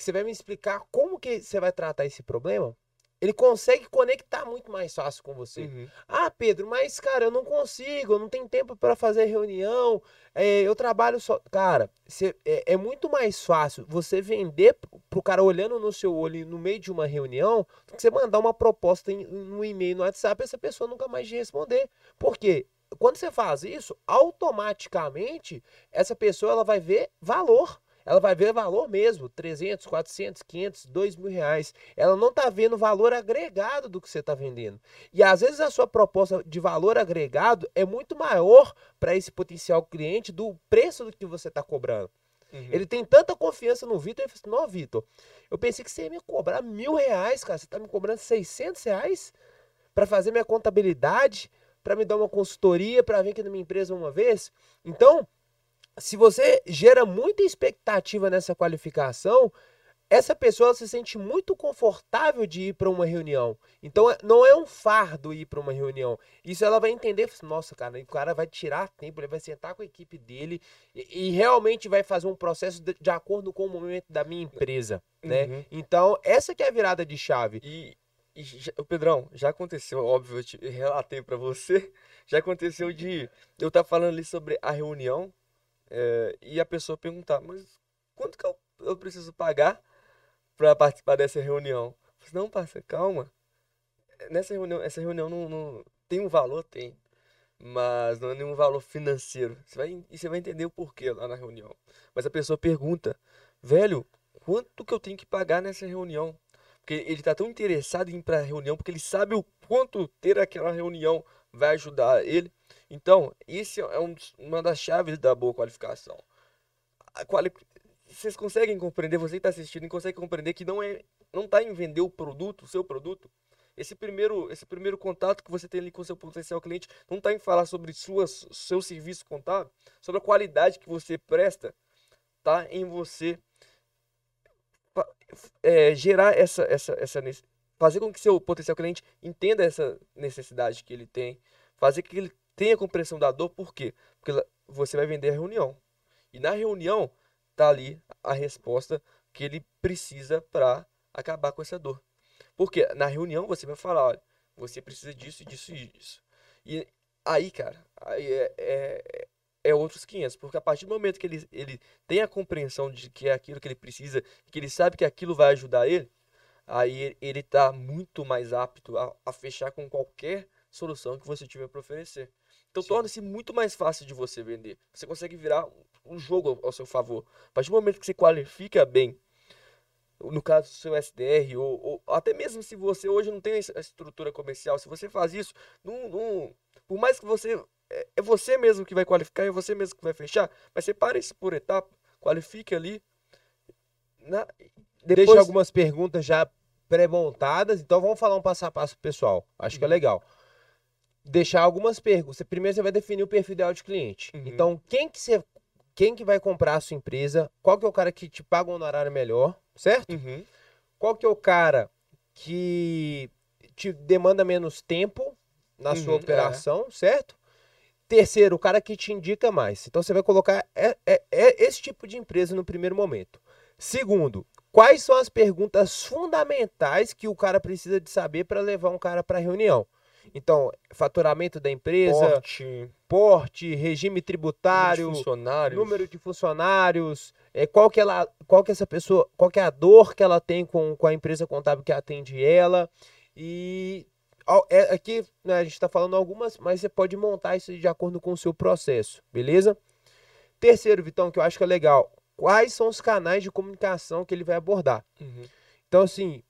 Speaker 1: que você vai me explicar como que você vai tratar esse problema. Ele consegue conectar muito mais fácil com você.
Speaker 2: Uhum.
Speaker 1: Ah, Pedro, mas cara, eu não consigo, eu não tenho tempo para fazer reunião, é, eu trabalho só. Cara, cê- é, é muito mais fácil você vender pro- cara olhando no seu olho no meio de uma reunião do que você mandar uma proposta em, no e-mail, no WhatsApp, e essa pessoa nunca mais te responder. Por quê? Quando você faz isso, automaticamente essa pessoa ela vai ver valor. Ela vai ver valor mesmo, 300, 400, 500, 2 mil reais. Ela não está vendo valor agregado do que você está vendendo. E às vezes a sua proposta de valor agregado é muito maior para esse potencial cliente do preço do que você está cobrando.
Speaker 2: Uhum.
Speaker 1: Ele tem tanta confiança no Vitor, ele falou assim, não, Vitor, eu pensei que você ia me cobrar mil reais, cara. Você está me cobrando 600 reais para fazer minha contabilidade, para me dar uma consultoria, para vir aqui na minha empresa uma vez. Então, se você gera muita expectativa nessa qualificação, essa pessoa se sente muito confortável de ir para uma reunião. Então, é- não é um fardo ir para uma reunião. Isso ela vai entender, assim, nossa, cara, o cara vai tirar tempo, ele vai sentar com a equipe dele e, e realmente vai fazer um processo de, de acordo com o momento da minha empresa, né?
Speaker 2: Uhum.
Speaker 1: Então, essa que é a virada de chave.
Speaker 2: E, e já- o Pedrão, já aconteceu, óbvio, eu te relatei pra você, já aconteceu de eu estar falando ali sobre a reunião é, e a pessoa perguntar, mas quanto que eu, eu preciso pagar pra participar dessa reunião? Eu falei, não, parça, calma. Nessa reunião, essa reunião não, não- tem um valor, tem, mas não é nenhum valor financeiro. Você vai, e você vai entender o porquê lá na reunião. Mas a pessoa pergunta, velho, quanto que eu tenho que pagar nessa reunião? Porque ele tá tão interessado em ir pra reunião, porque ele sabe o quanto ter aquela reunião vai ajudar ele. Então, esse é um uma das chaves da boa qualificação. Quali... Vocês conseguem compreender, você que está assistindo, consegue compreender que não é, não tá em vender o produto, o seu produto. Esse primeiro, esse primeiro contato que você tem ali com o seu potencial cliente não está em falar sobre suas, seu serviço contábil, sobre a qualidade que você presta, tá em você é, gerar essa, essa, essa, fazer com que seu potencial cliente entenda essa necessidade que ele tem, fazer que ele tenha compreensão da dor, por quê? Porque você vai vender a reunião. E na reunião tá ali a resposta que ele precisa para acabar com essa dor. Porque na reunião você vai falar, olha, você precisa disso, disso e disso. E aí, cara, aí é, é, é outros 500, porque a partir do momento que ele, ele tem a compreensão de que é aquilo que ele precisa, que ele sabe que aquilo vai ajudar ele, aí ele tá muito mais apto a, a fechar com qualquer solução que você tiver para oferecer. Então torna-se muito mais fácil de você vender. Você consegue virar um jogo ao seu favor. A partir do momento que você qualifica bem, no caso do seu SDR, ou, ou até mesmo se você hoje não tem a estrutura comercial, se você faz isso, não, não, por mais que você. É, é você mesmo que vai qualificar, é você mesmo que vai fechar, mas separe isso por etapa, qualifique ali.
Speaker 1: Na, depois... Deixa algumas perguntas já pré-montadas, então vamos falar um passo a passo pessoal. Acho que é uhum. legal deixar algumas perguntas. Primeiro você vai definir o perfil ideal de cliente. Uhum. Então, quem que você quem que vai comprar a sua empresa? Qual que é o cara que te paga um honorário melhor, certo? Uhum. Qual que é o cara que te demanda menos tempo na uhum, sua operação, é. certo? Terceiro, o cara que te indica mais. Então você vai colocar é, é, é esse tipo de empresa no primeiro momento. Segundo, quais são as perguntas fundamentais que o cara precisa de saber para levar um cara para a reunião? Então, faturamento da empresa, porte, porte regime tributário, número de funcionários, número de funcionários é, qual, que ela, qual que essa pessoa, qual que é a dor que ela tem com, com a empresa contábil que atende ela. E é, aqui né, a gente está falando algumas, mas você pode montar isso de acordo com o seu processo, beleza? Terceiro, Vitão, que eu acho que é legal, quais são os canais de comunicação que ele vai abordar? Uhum. Então, assim,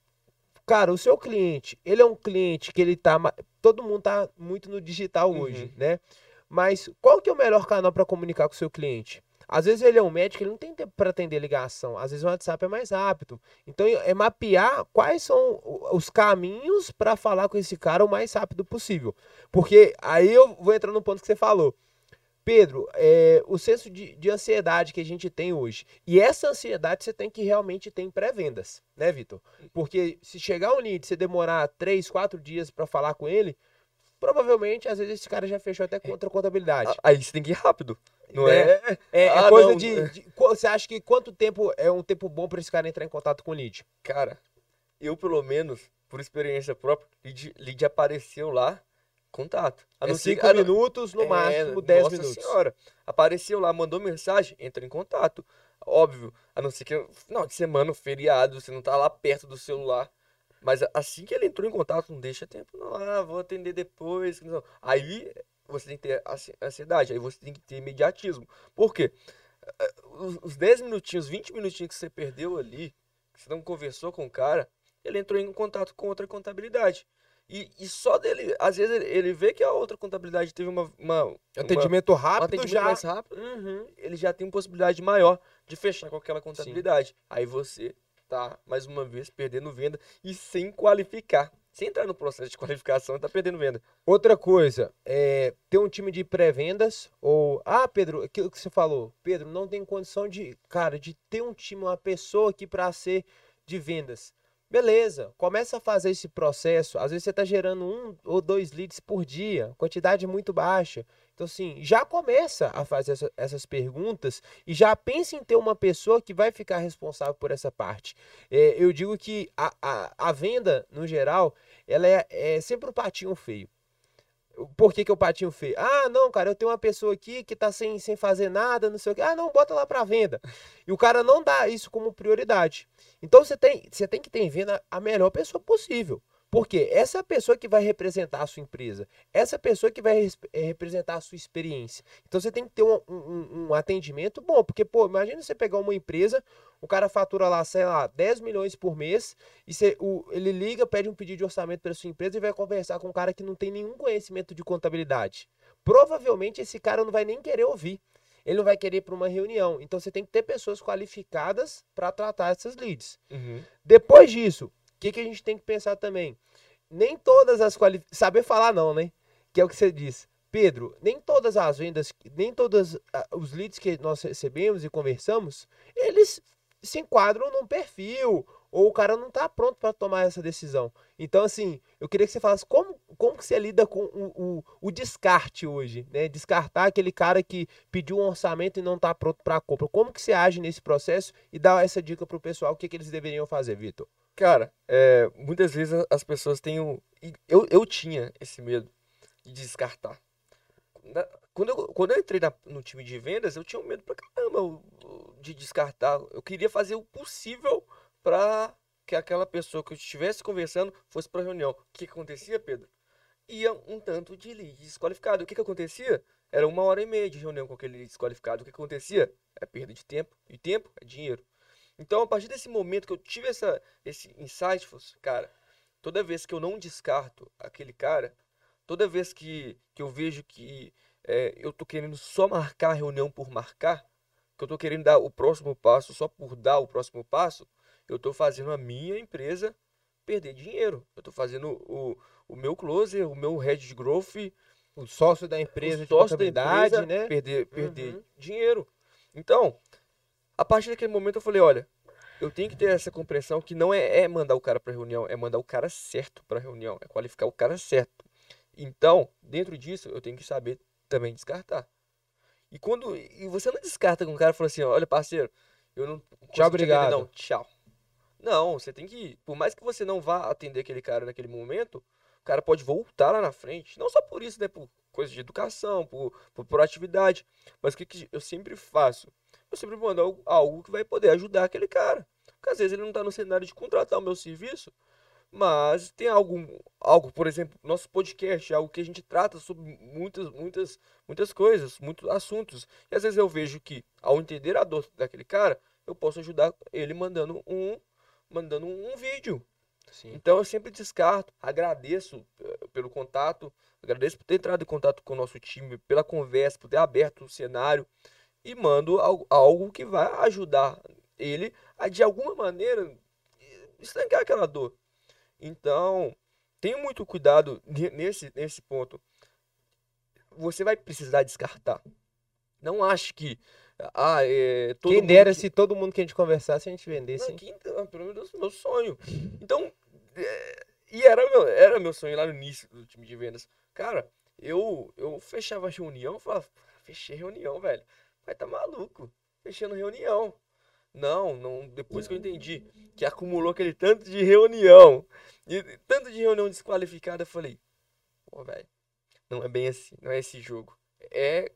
Speaker 1: cara, o seu cliente, ele é um cliente que ele tá. Todo mundo tá muito no digital uhum. hoje, né? Mas qual que é o melhor canal para comunicar com o seu cliente? Às vezes ele é um médico, ele não tem tempo para atender ligação. Às vezes o WhatsApp é mais rápido. Então é mapear quais são os caminhos para falar com esse cara o mais rápido possível. Porque aí eu vou entrar no ponto que você falou. Pedro, é, o senso de, de, ansiedade que a gente tem hoje. E essa ansiedade você tem que realmente ter em pré-vendas, né, Vitor? Porque se chegar um lead, você demorar três, quatro dias para falar com ele, provavelmente, às vezes, esse cara já fechou até contra a contabilidade.
Speaker 2: Aí você tem que ir rápido, não
Speaker 1: é? É, é, é ah, coisa de, de, Você acha que quanto tempo é um tempo bom para esse cara entrar em contato com o lead?
Speaker 2: Cara, eu, pelo menos, por experiência própria, lead, lead apareceu lá contato.
Speaker 1: A é cinco que, minutos, no é, máximo dez nossa minutos.
Speaker 2: senhora. Apareceu lá, mandou mensagem, entra em contato. Óbvio, a não ser que, não, de semana, feriado, você não tá lá perto do celular. Mas assim que ele entrou em contato, não deixa tempo, não. Ah, vou atender depois. Não. Aí você tem que ter ansiedade, aí você tem que ter imediatismo. Por quê? Os 10 minutinhos, 20 minutinhos que você perdeu ali, que você não conversou com o cara, ele entrou em contato com outra contabilidade. E, e só dele, às vezes ele, ele vê que a outra contabilidade teve uma. uma
Speaker 1: atendimento rápido, um atendimento já.
Speaker 2: mais rápido, uhum. ele já tem uma possibilidade maior de fechar com aquela contabilidade. Sim. Aí você tá, mais uma vez, perdendo venda e sem qualificar. Sem entrar no processo de qualificação, tá perdendo venda.
Speaker 1: Outra coisa, é ter um time de pré-vendas ou. Ah, Pedro, aquilo que você falou. Pedro, não tem condição de, cara, de ter um time, uma pessoa aqui para ser de vendas. Beleza, começa a fazer esse processo. Às vezes você está gerando um ou dois leads por dia, quantidade muito baixa. Então, assim, já começa a fazer essa, essas perguntas e já pense em ter uma pessoa que vai ficar responsável por essa parte. É, eu digo que a, a, a, venda, no geral, ela é, é sempre um patinho feio. Por que, que o patinho feio? Ah, não, cara, eu tenho uma pessoa aqui que tá sem, sem fazer nada, não sei o que. Ah, não, bota lá para venda. E o cara não dá isso como prioridade. Então você tem, você tem que ter em venda a melhor pessoa possível. Porque essa é a pessoa que vai representar a sua empresa, essa é a pessoa que vai eh, representar a sua experiência. Então você tem que ter um, um, um, atendimento bom, porque, pô, imagina você pegar uma empresa, o cara fatura lá, sei lá, 10 milhões por mês, e você, o, ele liga, pede um pedido de orçamento para sua empresa e vai conversar com um cara que não tem nenhum conhecimento de contabilidade. Provavelmente esse cara não vai nem querer ouvir. Ele não vai querer ir para uma reunião. Então você tem que ter pessoas qualificadas para tratar essas leads. Uhum. Depois disso, que, que a gente tem que pensar também? Nem todas as qualificações. Saber falar, não, né? Que é o que você disse. Pedro, nem todas as vendas, nem todos os leads que nós recebemos e conversamos, eles se enquadram num perfil, ou o cara não está pronto para tomar essa decisão. Então, assim, eu queria que você falasse como, como que você lida com o, o, o descarte hoje, né? Descartar aquele cara que pediu um orçamento e não está pronto para a compra. Como que você age nesse processo e dá essa dica para o pessoal, o que, que eles deveriam fazer, Vitor?
Speaker 2: Cara, é, muitas vezes as pessoas têm um. Eu, eu tinha esse medo de descartar. Quando eu, quando eu entrei na, no time de vendas, eu tinha um medo pra caramba de descartar. Eu queria fazer o possível pra que aquela pessoa que eu estivesse conversando fosse para reunião. O que, acontecia, Pedro? Ia um tanto de lead desqualificado. O que, que acontecia? Era uma hora e meia de reunião com aquele lead desqualificado. O que acontecia? É perda de tempo. E tempo é dinheiro. Então, a partir desse momento que eu tive essa, esse insight, fosse, cara, toda vez que eu não descarto aquele cara, toda vez que, que eu vejo que é, eu tô querendo só marcar a reunião por marcar, que eu tô querendo dar o próximo passo só por dar o próximo passo, eu tô fazendo a minha empresa perder dinheiro. Eu tô fazendo o, o meu closer, o meu head de growth,
Speaker 1: o sócio da empresa,
Speaker 2: o sócio da empresa, né? perder, perder uhum. dinheiro. Então, a partir daquele momento eu falei, olha, eu tenho que ter essa compreensão que não é, é mandar o cara para reunião, é mandar o cara certo para reunião, é qualificar o cara certo. Então, dentro disso, eu tenho que saber também descartar. E quando e você não descarta com um cara e fala assim, olha, parceiro, eu não
Speaker 1: Tchau, obrigado.
Speaker 2: não, tchau. Não, você tem que, por mais que você não vá atender aquele cara naquele momento, o cara pode voltar lá na frente. Não só por isso, né, por coisa de educação, por, por proatividade, mas o que, que eu sempre faço? Eu sempre mando algo, algo que vai poder ajudar aquele cara. Porque às vezes ele não está no cenário de contratar o meu serviço, mas tem algo, algo, por exemplo, nosso podcast, algo que a gente trata sobre muitas, muitas, muitas coisas, muitos assuntos. E às vezes eu vejo que, ao entender a dor daquele cara, eu posso ajudar ele mandando um, mandando um vídeo. Sim. Então eu sempre descarto, agradeço eh, pelo contato, agradeço por ter entrado em contato com o nosso time, pela conversa, por ter aberto o cenário e mando algo, que vai ajudar ele a de alguma maneira estancar aquela dor. Então, tenha muito cuidado nesse, nesse ponto. Você vai precisar descartar. Não ache que. Ah, é,
Speaker 1: Quem dera que... se todo mundo que a gente conversasse a gente vendesse.
Speaker 2: Não, quem, pelo menos meu sonho. Então, é, e era meu, era meu sonho lá no início do time de vendas. Cara, eu, eu fechava a reunião e falava, fechei reunião, velho. Vai tá maluco. Fechando reunião. Não, não, depois que eu entendi que acumulou aquele tanto de reunião, e tanto de reunião desqualificada, eu falei, pô, velho, não é bem assim, não é esse jogo. É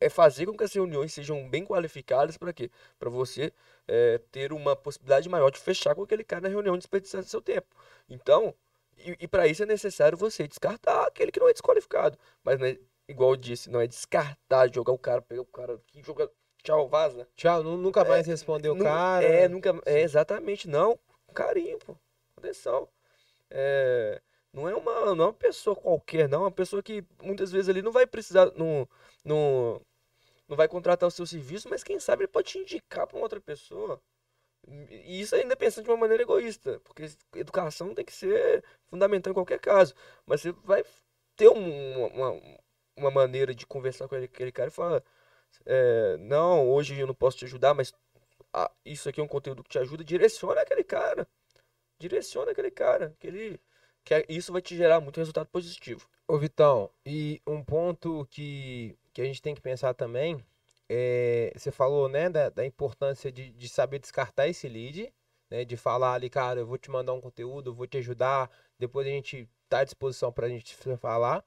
Speaker 2: é fazer com que as reuniões sejam bem qualificadas para quê? Para você é, ter uma possibilidade maior de fechar com aquele cara na reunião desperdiçando seu tempo. Então, e, e para isso é necessário você descartar aquele que não é desqualificado. Mas, né, igual eu disse, não é descartar, jogar o cara, pegar o cara que joga Tchau, vaza.
Speaker 1: Tchau, nunca mais é, respondeu o cara.
Speaker 2: É, nunca. É, exatamente, não. Carinho, pô. Atenção. É, não é uma, não é uma pessoa qualquer, não. É uma pessoa que muitas vezes ali não vai precisar. Não, não, não vai contratar o seu serviço, mas quem sabe ele pode te indicar para uma outra pessoa. E isso ainda pensando de uma maneira egoísta, porque educação tem que ser fundamental em qualquer caso. Mas você vai ter um, uma, uma maneira de conversar com aquele cara e falar é, não, hoje eu não posso te ajudar, mas ah, isso aqui é um conteúdo que te ajuda, direciona aquele cara. Direciona aquele cara, que ele que é, isso vai te gerar muito resultado positivo.
Speaker 1: Ô Vitão, e um ponto que, que a gente tem que pensar também, é, você falou, né, da, da importância de, de saber descartar esse lead, né, de falar ali, cara, eu vou te mandar um conteúdo, eu vou te ajudar, depois a gente tá à disposição para a gente falar.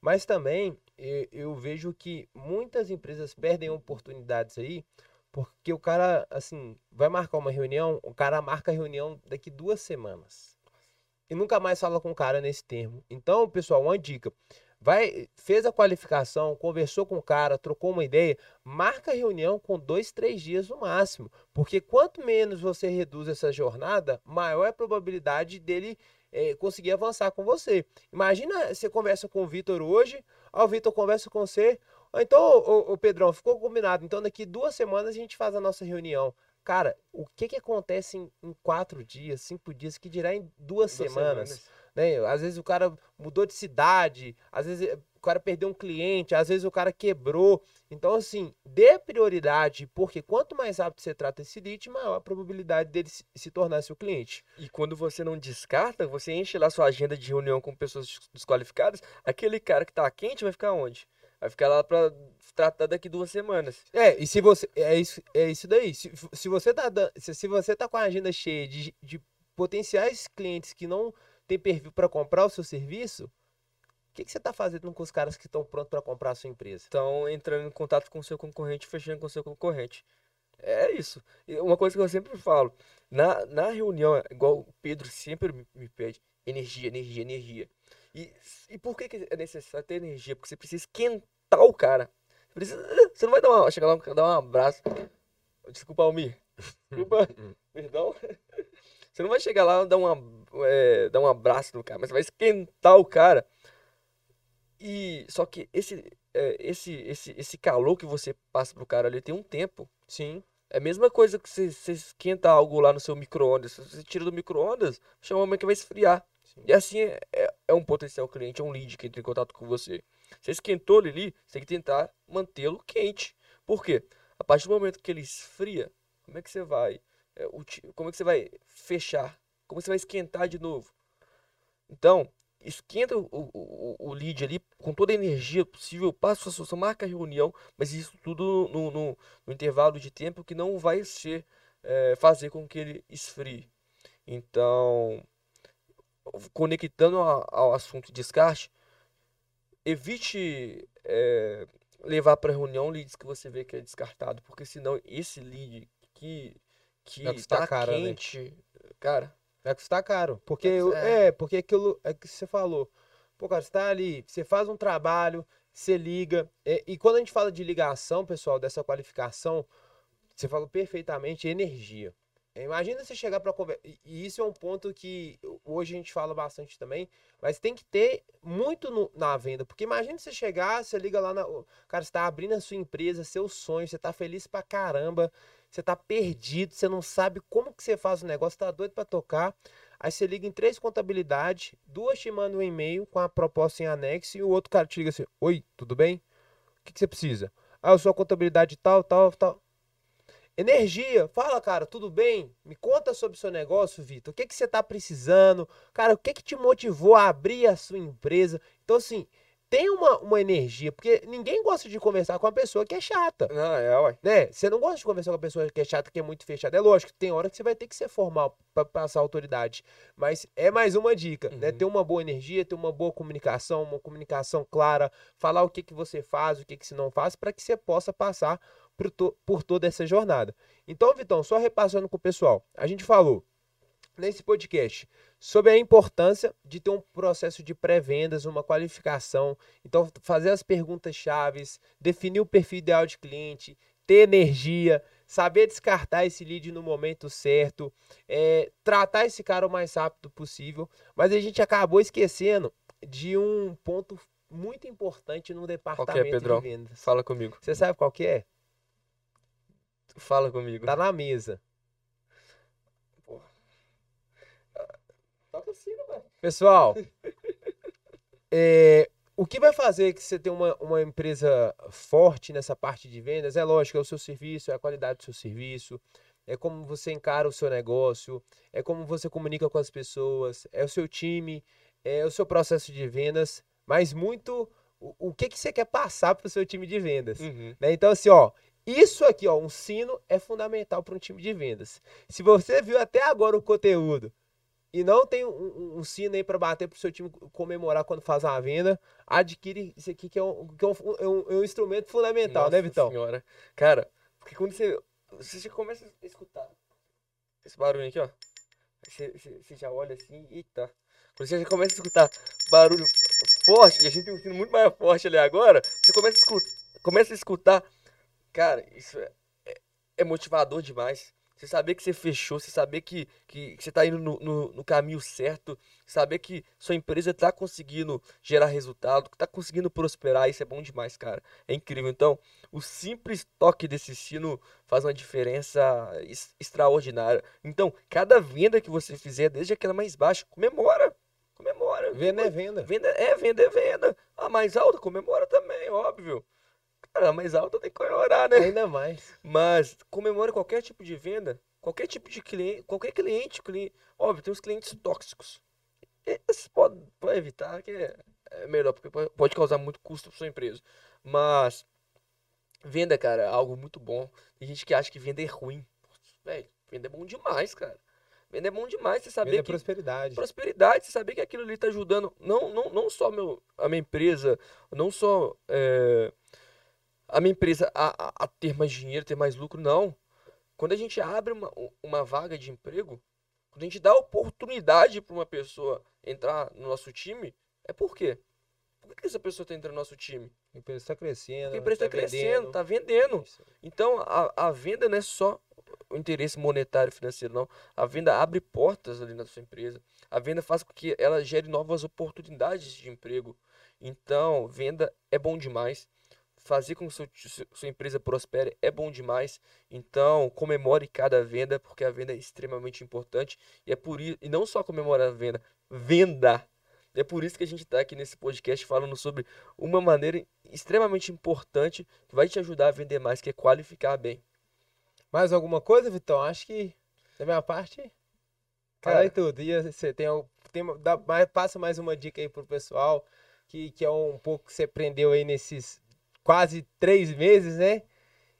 Speaker 1: Mas também eu, eu vejo que muitas empresas perdem oportunidades aí, porque o cara, assim, vai marcar uma reunião, o cara marca a reunião daqui duas semanas. E nunca mais fala com o cara nesse termo. Então, pessoal, uma dica. Vai, fez a qualificação, conversou com o cara, trocou uma ideia, marca a reunião com dois, três dias no máximo. Porque quanto menos você reduz essa jornada, maior é a probabilidade dele é, conseguir avançar com você. Imagina você conversa com o Vitor hoje, Ó, o Vitor conversa com você. Então, o, o Pedrão, ficou combinado. Então, daqui duas semanas a gente faz a nossa reunião. Cara, o que que acontece em, em quatro dias, cinco dias, que dirá em duas, duas semanas? semanas. Né? Às vezes o cara mudou de cidade, às vezes o cara perdeu um cliente, às vezes o cara quebrou. Então, assim, dê prioridade, porque quanto mais rápido você trata esse lead, maior a probabilidade dele se tornar seu cliente.
Speaker 2: E quando você não descarta, você enche lá sua agenda de reunião com pessoas desqualificadas, aquele cara que tá quente vai ficar onde? Vai ficar lá para tratar daqui duas semanas.
Speaker 1: É, e se você. É isso, é isso daí. Se, se, você tá, se, se você tá com a agenda cheia de, de potenciais clientes que não tem perfil para comprar o seu serviço, que, que você está fazendo com os caras que estão prontos para comprar a sua empresa?
Speaker 2: Estão entrando em contato com o seu concorrente, fechando com o seu concorrente. É isso. E uma coisa que eu sempre falo, na, na reunião, igual o Pedro sempre me, me pede, energia, energia, energia. E, e por que, que é necessário ter energia? Porque você precisa esquentar o cara. Você, precisa, você não vai dar uma, chegar lá dar um abraço. Desculpa, Almir. Desculpa, perdão. Você não vai chegar lá e dar, uma, é, dar um abraço no cara, mas vai esquentar o cara. E só que esse, é, esse, esse, esse calor que você passa pro cara ali tem um tempo.
Speaker 1: Sim.
Speaker 2: É a mesma coisa que você, você esquenta algo lá no seu micro-ondas. Se você tira do micro-ondas, chama um momento que vai esfriar. Sim. E assim é, é, é, um potencial cliente, é um lead que entra em contato com você. Você esquentou ele ali, você tem que tentar mantê-lo quente. Por quê? A partir do momento que ele esfria, como é que você vai? É, como é que você vai fechar? Como você vai esquentar de novo? Então, esquenta o, o, o lead ali com toda a energia possível, passa a sua solução, marca a reunião, mas isso tudo no, no, no intervalo de tempo que não vai ser é, fazer com que ele esfrie. Então, conectando ao, ao assunto de descarte, evite é, levar para reunião leads que você vê que é descartado, porque senão esse lead que que tá né? quente, né? cara,
Speaker 1: Vai custar caro. Porque, é. é, porque aquilo é que você falou. Pô, cara, você tá ali, você faz um trabalho, você liga. É, e quando a gente fala de ligação, pessoal, dessa qualificação, você falou perfeitamente energia. É, imagina você chegar para conversar. E isso é um ponto que hoje a gente fala bastante também, mas tem que ter muito no, na venda. Porque imagina você chegar, você liga lá na. Cara, você tá abrindo a sua empresa, seu sonho, você tá feliz pra caramba você tá perdido, você não sabe como que você faz o negócio, tá doido para tocar. Aí você liga em três contabilidades, duas te mandam um e-mail com a proposta em anexo e o outro cara te liga assim: Oi, tudo bem? O que, que você precisa? Ah, eu sou a contabilidade tal, tal, tal. Energia, fala, cara, tudo bem? Me conta sobre o seu negócio, Vitor. O que, que você está precisando? Cara, o que, que te motivou a abrir a sua empresa? Então, assim, tem uma, uma energia, porque ninguém gosta de conversar com uma pessoa que é chata.
Speaker 2: Não, é, ué.
Speaker 1: Né? Você não gosta de conversar com uma pessoa que é chata, que é muito fechada. É lógico, tem hora que você vai ter que ser formal para passar autoridade. Mas é mais uma dica, né? uhum. né? Ter uma boa energia, ter uma boa comunicação, uma comunicação clara, falar o que, que você faz, o que, que você não faz, para que você possa passar por, to por toda essa jornada. Então, Vitão, só repassando com o pessoal. A gente falou nesse podcast sobre a importância de ter um processo de pré-vendas, uma qualificação. Então, fazer as perguntas chaves, definir o perfil ideal de cliente, ter energia, saber descartar esse lead no momento certo, é, tratar esse cara o mais rápido possível. Mas a gente acabou esquecendo de um ponto muito importante no departamento
Speaker 2: é, Pedrão?
Speaker 1: de vendas.
Speaker 2: Fala comigo.
Speaker 1: Você sabe qual que é?
Speaker 2: Fala comigo.
Speaker 1: Tá na mesa. Pessoal, é, o que vai fazer que você tenha uma, uma empresa forte nessa parte de vendas é lógico, é o seu serviço, é a qualidade do seu serviço, é como você encara o seu negócio, é como você comunica com as pessoas, é o seu time, é o seu processo de vendas, mas muito o, o que, que você quer passar para o seu time de vendas. Uhum. Né? Então, assim, ó, isso aqui, ó, um sino é fundamental para um time de vendas. Se você viu até agora o conteúdo e não tem um, um sino aí para bater pro seu time comemorar quando faz uma venda, adquire isso aqui que é um, que é um, é um, é um instrumento fundamental,
Speaker 2: Nossa
Speaker 1: né, Vitão?
Speaker 2: senhora. Cara, porque quando você, você começa a escutar esse barulho aqui, ó, você, você, você já olha assim, eita. Quando você já começa a escutar barulho forte, e a gente tem um sino muito mais forte ali agora, você começa a escutar, começa a escutar cara, isso é, é motivador demais. Você saber que você fechou, você saber que, que, que você está indo no, no, no, caminho certo, saber que sua empresa está conseguindo gerar resultado, que está conseguindo prosperar, isso é bom demais, cara. É incrível. Então, o simples toque desse sino faz uma diferença extraordinária. Então, cada venda que você fizer, desde aquela mais baixa, comemora. Comemora.
Speaker 1: Venda é venda.
Speaker 2: Venda é venda é venda. A mais alta, comemora também, óbvio. Cara, mais alta tem que comemorar, né?
Speaker 1: Ainda mais.
Speaker 2: Mas comemora qualquer tipo de venda, qualquer tipo de cliente, qualquer cliente, cliente. Óbvio, tem os clientes tóxicos. Esse pode, pode evitar, que é, é melhor, porque pode causar muito custo para sua empresa. Mas venda, cara, é algo muito bom. Tem gente que acha que venda é ruim. Velho, venda é bom demais, cara. Venda é bom demais, você saber Venda é
Speaker 1: que... prosperidade.
Speaker 2: Prosperidade, você saber que aquilo ali tá ajudando, não, não, não só meu, a minha empresa, não só é, a minha empresa a, a, a, ter mais dinheiro, ter mais lucro, não. quando a gente abre uma, uma vaga de emprego, quando a gente dá oportunidade para uma pessoa entrar no nosso time, é por quê? Por que essa pessoa está entrando no nosso time?
Speaker 1: A empresa está crescendo.
Speaker 2: Porque a empresa está tá crescendo, está vendendo. Então, a, a venda não é só o interesse monetário financeiro, não. A venda abre portas ali na sua empresa. A venda faz com que ela gere novas oportunidades de emprego. Então, venda é bom demais. Fazer com que sua, sua empresa prospere é bom demais. Então, comemore cada venda, porque a venda é extremamente importante. E é por isso, e não só comemorar a venda, venda. É por isso que a gente está aqui nesse podcast falando sobre uma maneira extremamente importante que vai te ajudar a vender mais, que é qualificar bem.
Speaker 1: Mais alguma coisa, Vitão? Acho que da minha parte, Cara, aí tudo. E você tem, tem dá, passa mais uma dica aí pro pessoal, que, que é um pouco que você aprendeu aí nesses quase três meses, né?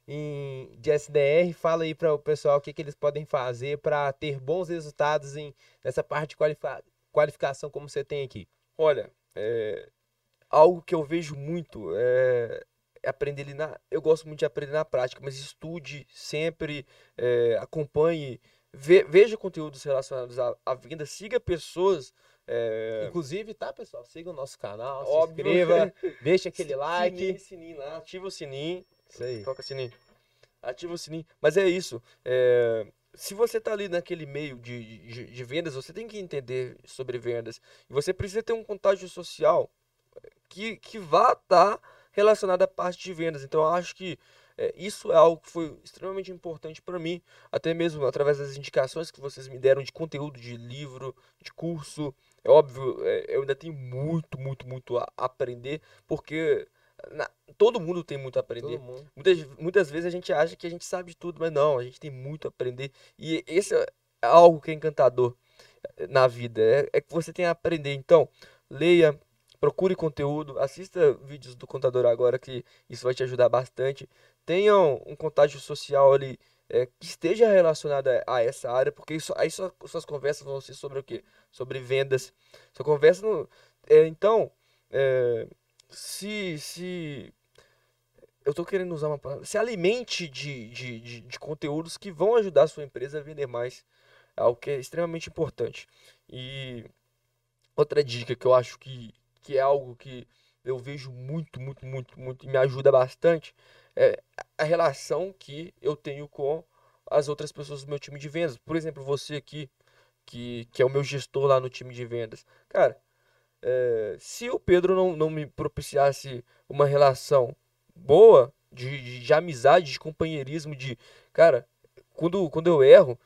Speaker 1: Em, de SDR, fala aí para o pessoal o que, que eles podem fazer para ter bons resultados em, nessa parte de qualifica, qualificação como você tem aqui.
Speaker 2: Olha, é, algo que eu vejo muito é, aprender ali na. Eu gosto muito de aprender na prática, mas estude sempre, é, acompanhe Ve, veja conteúdos relacionados à, à venda, siga pessoas. É...
Speaker 1: Inclusive, tá, pessoal? Siga o nosso canal, Óbvio. se inscreva, deixa aquele like.
Speaker 2: Sininho, sininho lá, ativa o sininho.
Speaker 1: Isso aí.
Speaker 2: Toca o sininho. Ativa o sininho. Mas é isso. É... Se você tá ali naquele meio de, de, de vendas, você tem que entender sobre vendas. E você precisa ter um contágio social que, que vá estar tá relacionado à parte de vendas. Então, eu acho que é, isso é algo que foi extremamente importante para mim, até mesmo através das indicações que vocês me deram de conteúdo, de livro, de curso. É óbvio, é, eu ainda tenho muito, muito, muito a aprender, porque na, todo mundo tem muito a aprender. Muitas, muitas vezes a gente acha que a gente sabe de tudo, mas não, a gente tem muito a aprender. E esse é algo que é encantador é, na vida, é, é que você tem a aprender. Então, leia, procure conteúdo, assista vídeos do contador agora, que isso vai te ajudar bastante tenham um contágio social ali é, que esteja relacionado a, essa área, porque isso, aí sua, suas conversas vão ser sobre o quê? Sobre vendas. Sua conversa no, é, então, é, se, se eu estou querendo usar uma palavra, se alimente de, de, de, de, conteúdos que vão ajudar a sua empresa a vender mais, é algo que é extremamente importante. E outra dica que eu acho que, que é algo que eu vejo muito, muito, muito, muito e me ajuda bastante é, a relação que eu tenho com as outras pessoas do meu time de vendas. Por exemplo, você aqui, que, que é o meu gestor lá no time de vendas. Cara, é, se o Pedro não, não me propiciasse uma relação boa, de, de, de, amizade, de companheirismo, de. Cara, quando, quando eu erro,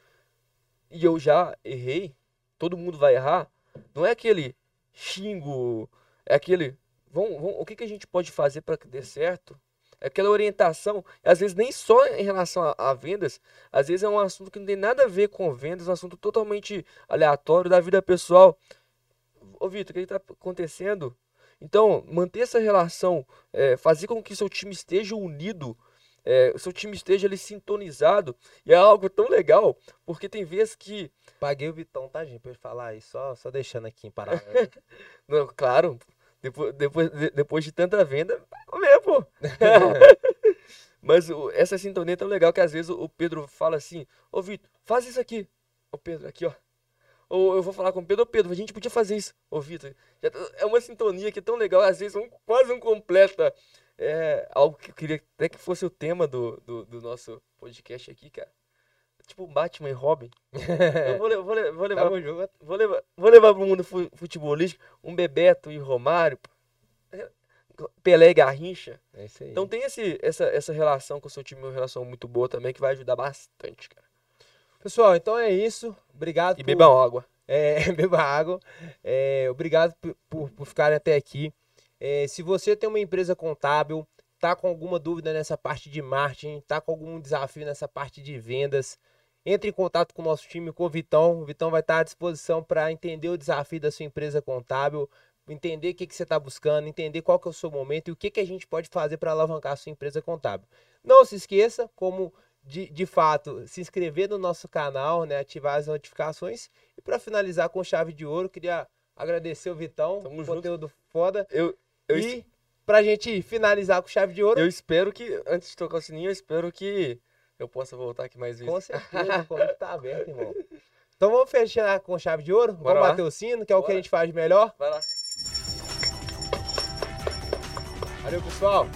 Speaker 2: e eu já errei, todo mundo vai errar, não é aquele xingo, é aquele. Vamos, vamos, o que, que a gente pode fazer para que dê certo? aquela orientação, às vezes nem só em relação a, a, vendas, às vezes é um assunto que não tem nada a ver com vendas, um assunto totalmente aleatório da vida pessoal. Ô Vitor, o que está acontecendo? Então, manter essa relação, é, fazer com que seu time esteja unido, é, seu time esteja ali sintonizado, e é algo tão legal, porque tem vezes que.
Speaker 1: Paguei o Vitão, tá, gente, pra ele falar aí, só, só deixando aqui em parada.
Speaker 2: Não, claro, depois, depois, depois de tanta venda, vai comer, pô. Mas essa sintonia é tão legal que às vezes o Pedro fala assim: Ô Vitor, faz isso aqui. Ô Pedro, aqui ó. Ou eu vou falar com o Pedro: Ô Pedro, a gente podia fazer isso. Ô Vitor, tá, é uma sintonia que é tão legal, às vezes um, quase um completa. É algo que eu queria até que fosse o tema do, do, do nosso podcast aqui, cara tipo Batman e Robin. eu vou, vou, vou, levar, vou, levar, vou levar, vou levar pro mundo futebolístico um Bebeto e Romário, Pelé e Garrincha.
Speaker 1: É isso aí.
Speaker 2: Então tem esse, essa, essa relação com o seu time, uma relação muito boa também, que vai ajudar bastante, cara.
Speaker 1: Pessoal, então é isso. Obrigado.
Speaker 2: E por... bebam água.
Speaker 1: É, beba água. É, obrigado por, por, por ficarem até aqui. É, se você tem uma empresa contábil, tá com alguma dúvida nessa parte de marketing, tá com algum desafio nessa parte de vendas, entre em contato com o nosso time, com o Vitão. O Vitão vai estar à disposição para entender o desafio da sua empresa contábil, entender o que, que você está buscando, entender qual que é o seu momento e o que, que a gente pode fazer para alavancar a sua empresa contábil. Não se esqueça, como de, de fato, se inscrever no nosso canal, né, ativar as notificações. E para finalizar com chave de ouro, queria agradecer o Vitão, Tamo conteúdo junto. foda.
Speaker 2: Eu, eu
Speaker 1: e para pra gente finalizar com chave de ouro.
Speaker 2: Eu espero que, antes de tocar o sininho, eu espero que eu possa voltar aqui mais vezes.
Speaker 1: Com certeza, o convite tá aberto, irmão. Então vamos fechar com chave de ouro?
Speaker 2: Bora
Speaker 1: vamos
Speaker 2: lá.
Speaker 1: bater o sino, que é o que
Speaker 2: Bora.
Speaker 1: a gente faz melhor.
Speaker 2: Vai lá.
Speaker 1: Valeu, pessoal.